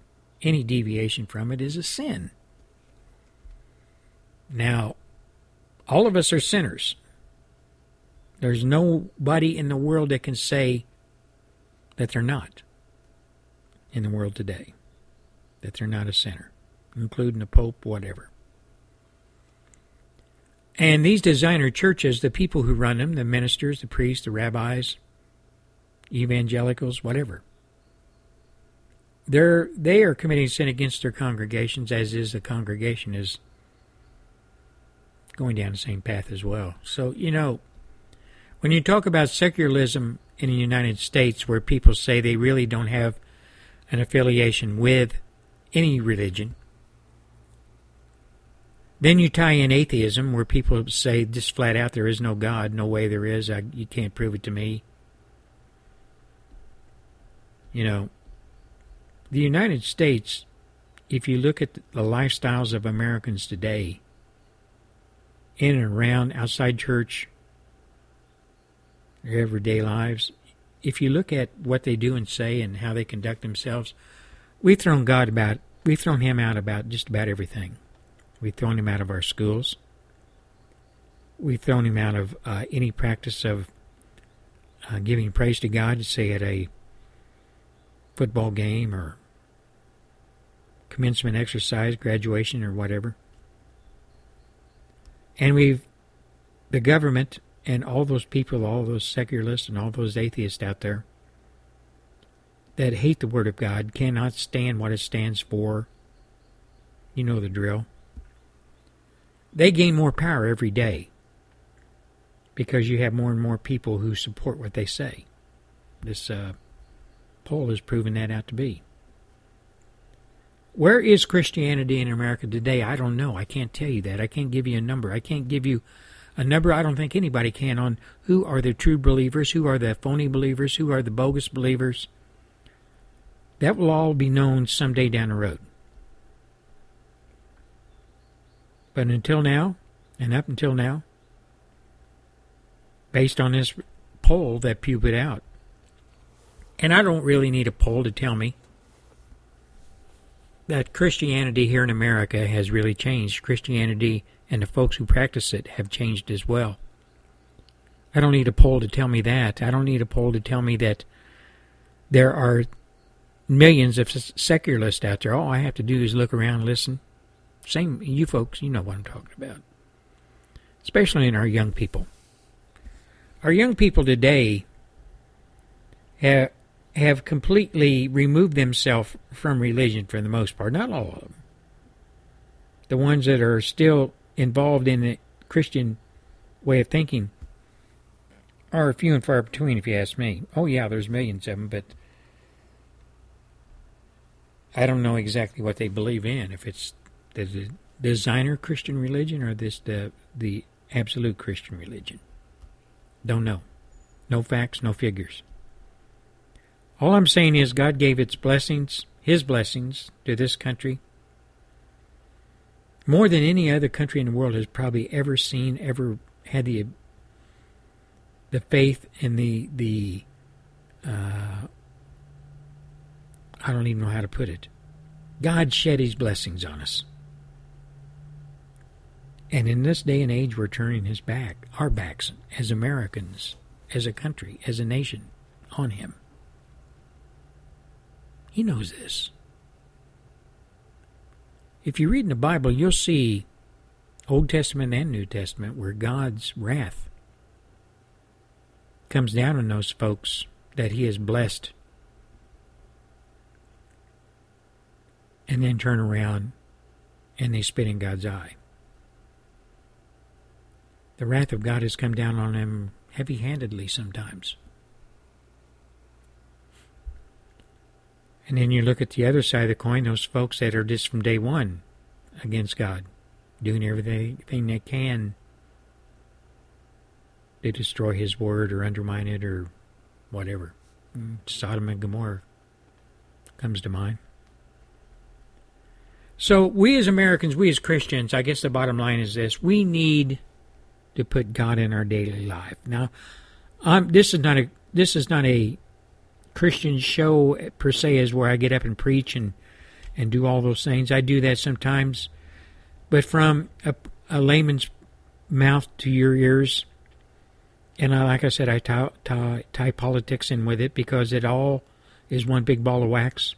Any deviation from it is a sin. Now, all of us are sinners. There's nobody in the world that can say that they're not in the world today, that they're not a sinner, including the Pope, whatever. And these designer churches, the people who run them, the ministers, the priests, the rabbis, evangelicals, whatever, they're they are committing sin against their congregations, as is the congregation is going down the same path as well. So you know, when you talk about secularism in the United States, where people say they really don't have an affiliation with any religion, then you tie in atheism, where people say just flat out there is no God, no way there is, I, you can't prove it to me. You know, the United States, if you look at the lifestyles of Americans today, in and around outside church, their everyday lives, if you look at what they do and say and how they conduct themselves, we've thrown God about, we've thrown Him out about just about everything. We've thrown Him out of our schools. We've thrown Him out of uh, any practice of uh, giving praise to God, say at a football game or commencement exercise, graduation, or whatever. And we've, the government and all those people, all those secularists and all those atheists out there that hate the Word of God, cannot stand what it stands for. You know the drill. They gain more power every day because you have more and more people who support what they say. This uh, poll has proven that out to be. Where is Christianity in America today? I don't know. I can't tell you that. I can't give you a number. I can't give you a number. I don't think anybody can on who are the true believers, who are the phony believers, who are the bogus believers. That will all be known someday down the road. But until now, and up until now, based on this poll that Pew put out, and I don't really need a poll to tell me that Christianity here in America has really changed. Christianity and the folks who practice it have changed as well. I don't need a poll to tell me that. I don't need a poll to tell me that there are millions of secularists out there. All I have to do is look around, and listen. Same, you folks, you know what I'm talking about. Especially in our young people. Our young people today have, have completely removed themselves from religion for the most part. Not all of them. The ones that are still involved in the Christian way of thinking are few and far between, if you ask me. Oh, yeah, there's millions of them, but I don't know exactly what they believe in. If it's the designer Christian religion or this the the absolute Christian religion. Don't know. No facts, no figures. All I'm saying is God gave its blessings, His blessings, to this country. More than any other country in the world has probably ever seen, ever had the the faith and the the uh, I don't even know how to put it. God shed His blessings on us. And in this day and age, we're turning His back, our backs, as Americans, as a country, as a nation, on Him. He knows this. If you read in the Bible, you'll see Old Testament and New Testament where God's wrath comes down on those folks that He has blessed and then turn around and they spit in God's eye. The wrath of God has come down on them heavy handedly sometimes. And then you look at the other side of the coin, those folks that are just from day one against God, doing everything they can to destroy His word or undermine it or whatever. Sodom and Gomorrah comes to mind. So, we as Americans, we as Christians, I guess the bottom line is this we need to put God in our daily life. Now, this is not a this is not a Christian show per se, is where I get up and preach and and do all those things. I do that sometimes, but from a, a layman's mouth to your ears. And I, like I said, I tie, tie, tie politics in with it because it all is one big ball of wax.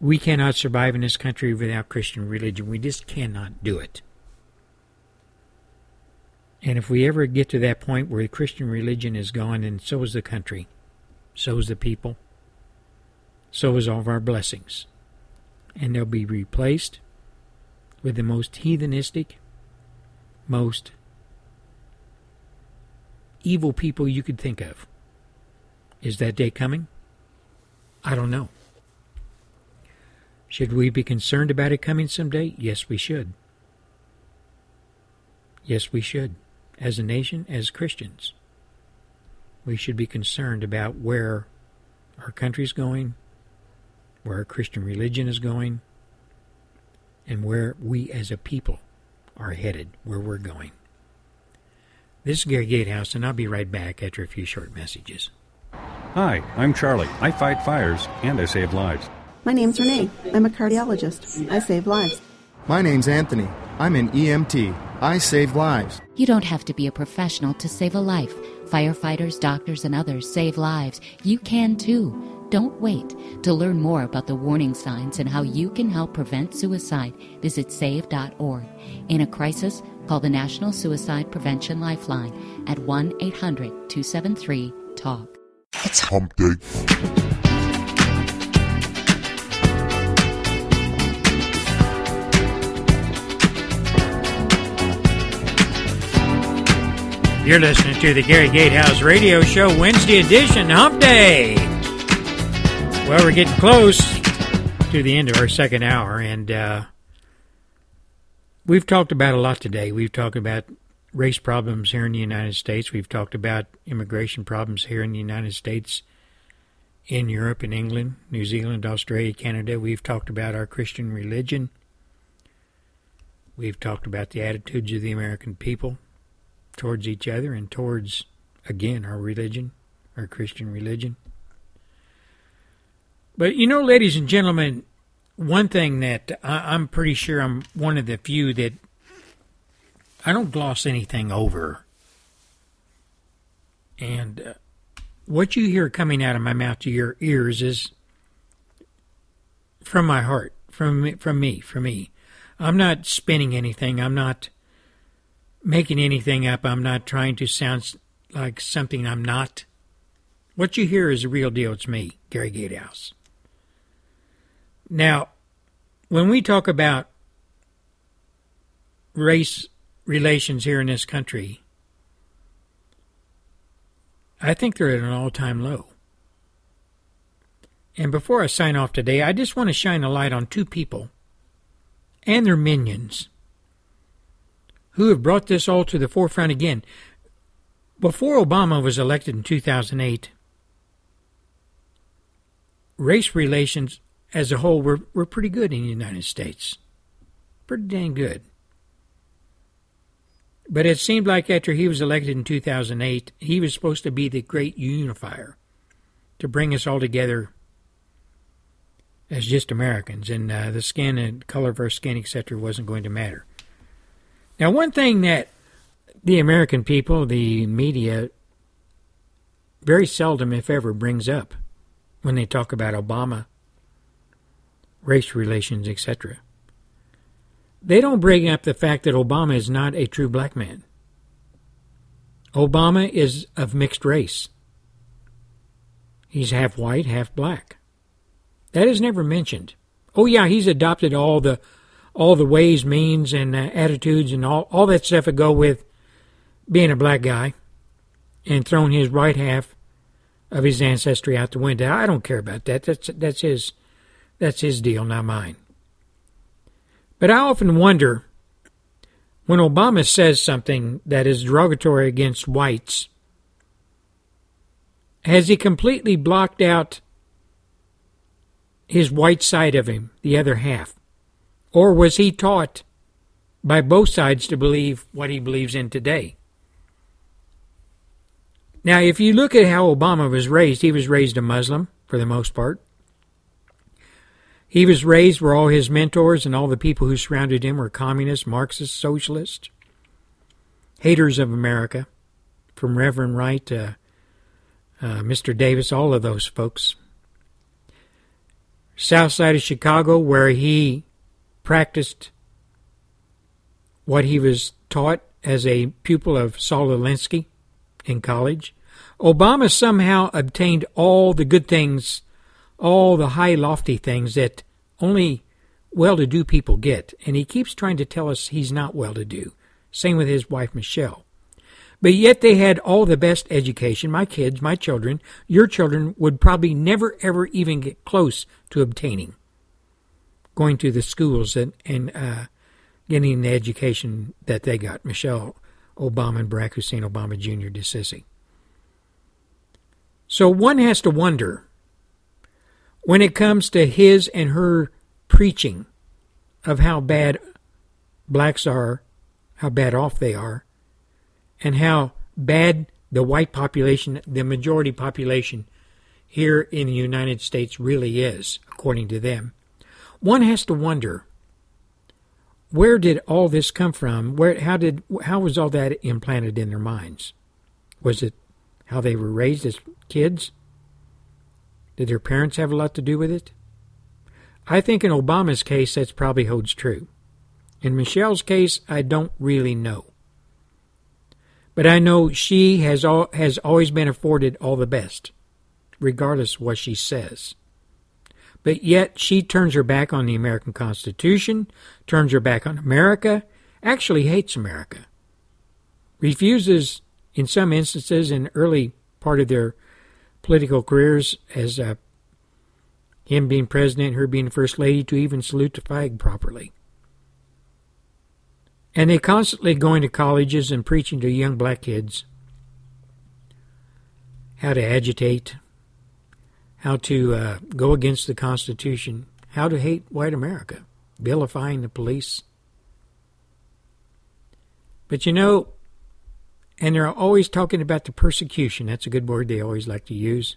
We cannot survive in this country without Christian religion. We just cannot do it. And if we ever get to that point where the Christian religion is gone, and so is the country, so is the people, so is all of our blessings. And they'll be replaced with the most heathenistic, most evil people you could think of. Is that day coming? I don't know. Should we be concerned about it coming someday? Yes, we should. Yes, we should. As a nation, as Christians, we should be concerned about where our country's going, where our Christian religion is going, and where we as a people are headed, where we're going. This is Gary Gatehouse, and I'll be right back after a few short messages. Hi, I'm Charlie. I fight fires and I save lives. My name's Renee. I'm a cardiologist. I save lives. My name's Anthony. I'm an EMT. I save lives. You don't have to be a professional to save a life. Firefighters, doctors, and others save lives. You can too. Don't wait. To learn more about the warning signs and how you can help prevent suicide, visit save.org. In a crisis, call the National Suicide Prevention Lifeline at 1 800 273 TALK. It's hump day. You're listening to the Gary Gatehouse Radio Show Wednesday edition, Hump Day. Well, we're getting close to the end of our second hour, and uh, we've talked about a lot today. We've talked about race problems here in the United States. We've talked about immigration problems here in the United States, in Europe, in England, New Zealand, Australia, Canada. We've talked about our Christian religion. We've talked about the attitudes of the American people towards each other and towards, again, our religion, our Christian religion. But you know, ladies and gentlemen, one thing that I, I'm pretty sure I'm one of the few that I don't gloss anything over. And uh, what you hear coming out of my mouth to your ears is from my heart, from from me, from me. I'm not spinning anything. I'm not making anything up. I'm not trying to sound like something I'm not. What you hear is the real deal. It's me, Gary Gatehouse. Now, when we talk about race relations here in this country, I think they're at an all time low. And before I sign off today, I just want to shine a light on two people and their minions who have brought this all to the forefront again. Before Obama was elected in 2008, race relations as a whole were, were pretty good in the United States. Pretty dang good. But it seemed like after he was elected in 2008, he was supposed to be the great unifier to bring us all together as just Americans, and uh, the skin and color of our skin, etc., wasn't going to matter. Now, one thing that the American people, the media, very seldom, if ever, brings up when they talk about Obama, race relations, etc. They don't bring up the fact that Obama is not a true black man. Obama is of mixed race. He's half white, half black. That is never mentioned. Oh yeah, he's adopted all the all the ways, means, and uh, attitudes, and all all that stuff that go with being a black guy, and throwing his right half of his ancestry out the window. I don't care about that. That's that's his that's his deal, not mine. But I often wonder when Obama says something that is derogatory against whites, has he completely blocked out his white side of him, the other half? Or was he taught by both sides to believe what he believes in today? Now, if you look at how Obama was raised, he was raised a Muslim for the most part. He was raised where all his mentors and all the people who surrounded him were communists, Marxists, socialists, haters of America, from Reverend Wright to uh, Mr. Davis, all of those folks. South side of Chicago, where he practiced what he was taught as a pupil of Saul Alinsky in college. Obama somehow obtained all the good things, all the high, lofty things that only well to do people get. And he keeps trying to tell us he's not well to do. Same with his wife, Michelle. But yet they had all the best education. My kids, my children, your children would probably never, ever even get close to obtaining. Going to the schools and, and uh, getting the education that they got. Michelle Obama and Barack Hussein Obama Jr. DeSissi. So one has to wonder when it comes to his and her preaching of how bad blacks are, how bad off they are, and how bad the white population, the majority population here in the United States really is, according to them. One has to wonder where did all this come from? Where how did how was all that implanted in their minds? Was it how they were raised as kids? Did their parents have a lot to do with it? I think in Obama's case that's probably holds true. In Michelle's case, I don't really know. But I know she has all, has always been afforded all the best, regardless what she says. But yet she turns her back on the American Constitution, turns her back on America, actually hates America, refuses, in some instances, in early part of their political careers, as uh, him being president, her being first lady, to even salute the flag properly. And they constantly going to colleges and preaching to young black kids how to agitate, how to uh, go against the Constitution, how to hate white America, vilifying the police. But you know, and they're always talking about the persecution. That's a good word they always like to use.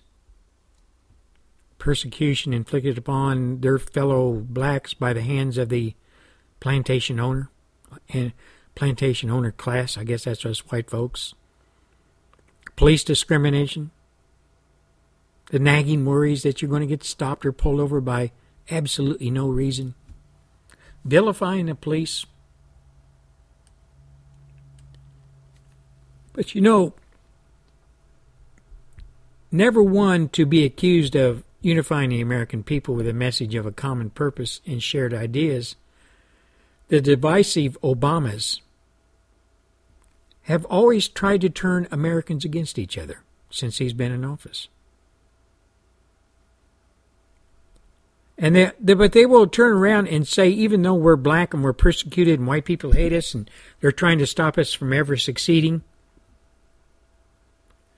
Persecution inflicted upon their fellow blacks by the hands of the plantation owner and plantation owner class. I guess that's us white folks. Police discrimination. The nagging worries that you're going to get stopped or pulled over by absolutely no reason. Vilifying the police. But you know, never one to be accused of unifying the American people with a message of a common purpose and shared ideas the divisive Obamas have always tried to turn Americans against each other since he's been in office. And they, they, but they will turn around and say, even though we're black and we're persecuted and white people hate us and they're trying to stop us from ever succeeding,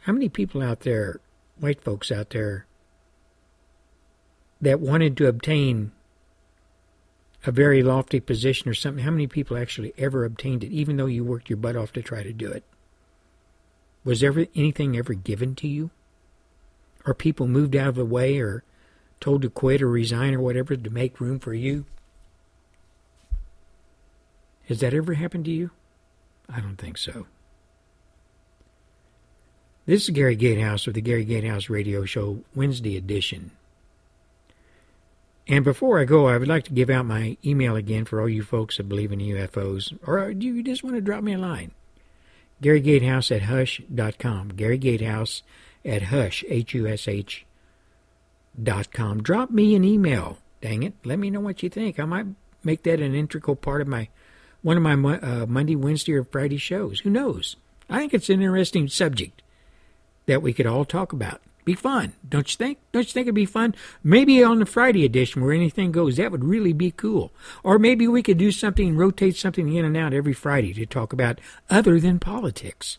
how many people out there, white folks out there, that wanted to obtain a very lofty position or something, how many people actually ever obtained it, even though you worked your butt off to try to do it? Was ever anything ever given to you? Or people moved out of the way or told to quit or resign or whatever to make room for you? Has that ever happened to you? I don't think so. This is Gary Gatehouse with the Gary Gatehouse Radio Show Wednesday edition. And before I go, I would like to give out my email again for all you folks that believe in UFOs, or uh, do you just want to drop me a line? Gary Gatehouse at hush.com. Gary Gatehouse at hush, H-U-S-H dot com. Drop me an email. Dang it. Let me know what you think. I might make that an integral part of my one of my uh, Monday, Wednesday, or Friday shows. Who knows? I think it's an interesting subject that we could all talk about. Be fun, don't you think? Don't you think it'd be fun? Maybe on the Friday edition where anything goes, that would really be cool. Or maybe we could do something, rotate something in and out every Friday to talk about other than politics.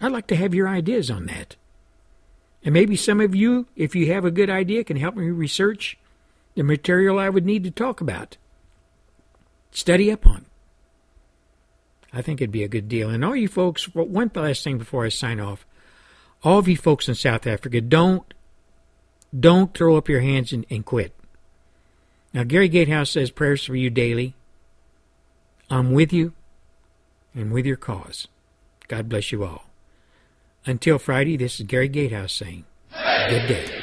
I'd like to have your ideas on that. And maybe some of you, if you have a good idea, can help me research the material I would need to talk about. Study up on. I think it'd be a good deal. And all you folks, one last thing before I sign off all of you folks in South Africa, don't don't throw up your hands and, and quit. Now, Gary Gatehouse says prayers for you daily. I'm with you and with your cause. God bless you all. Until Friday, this is Gary Gatehouse saying, Good day.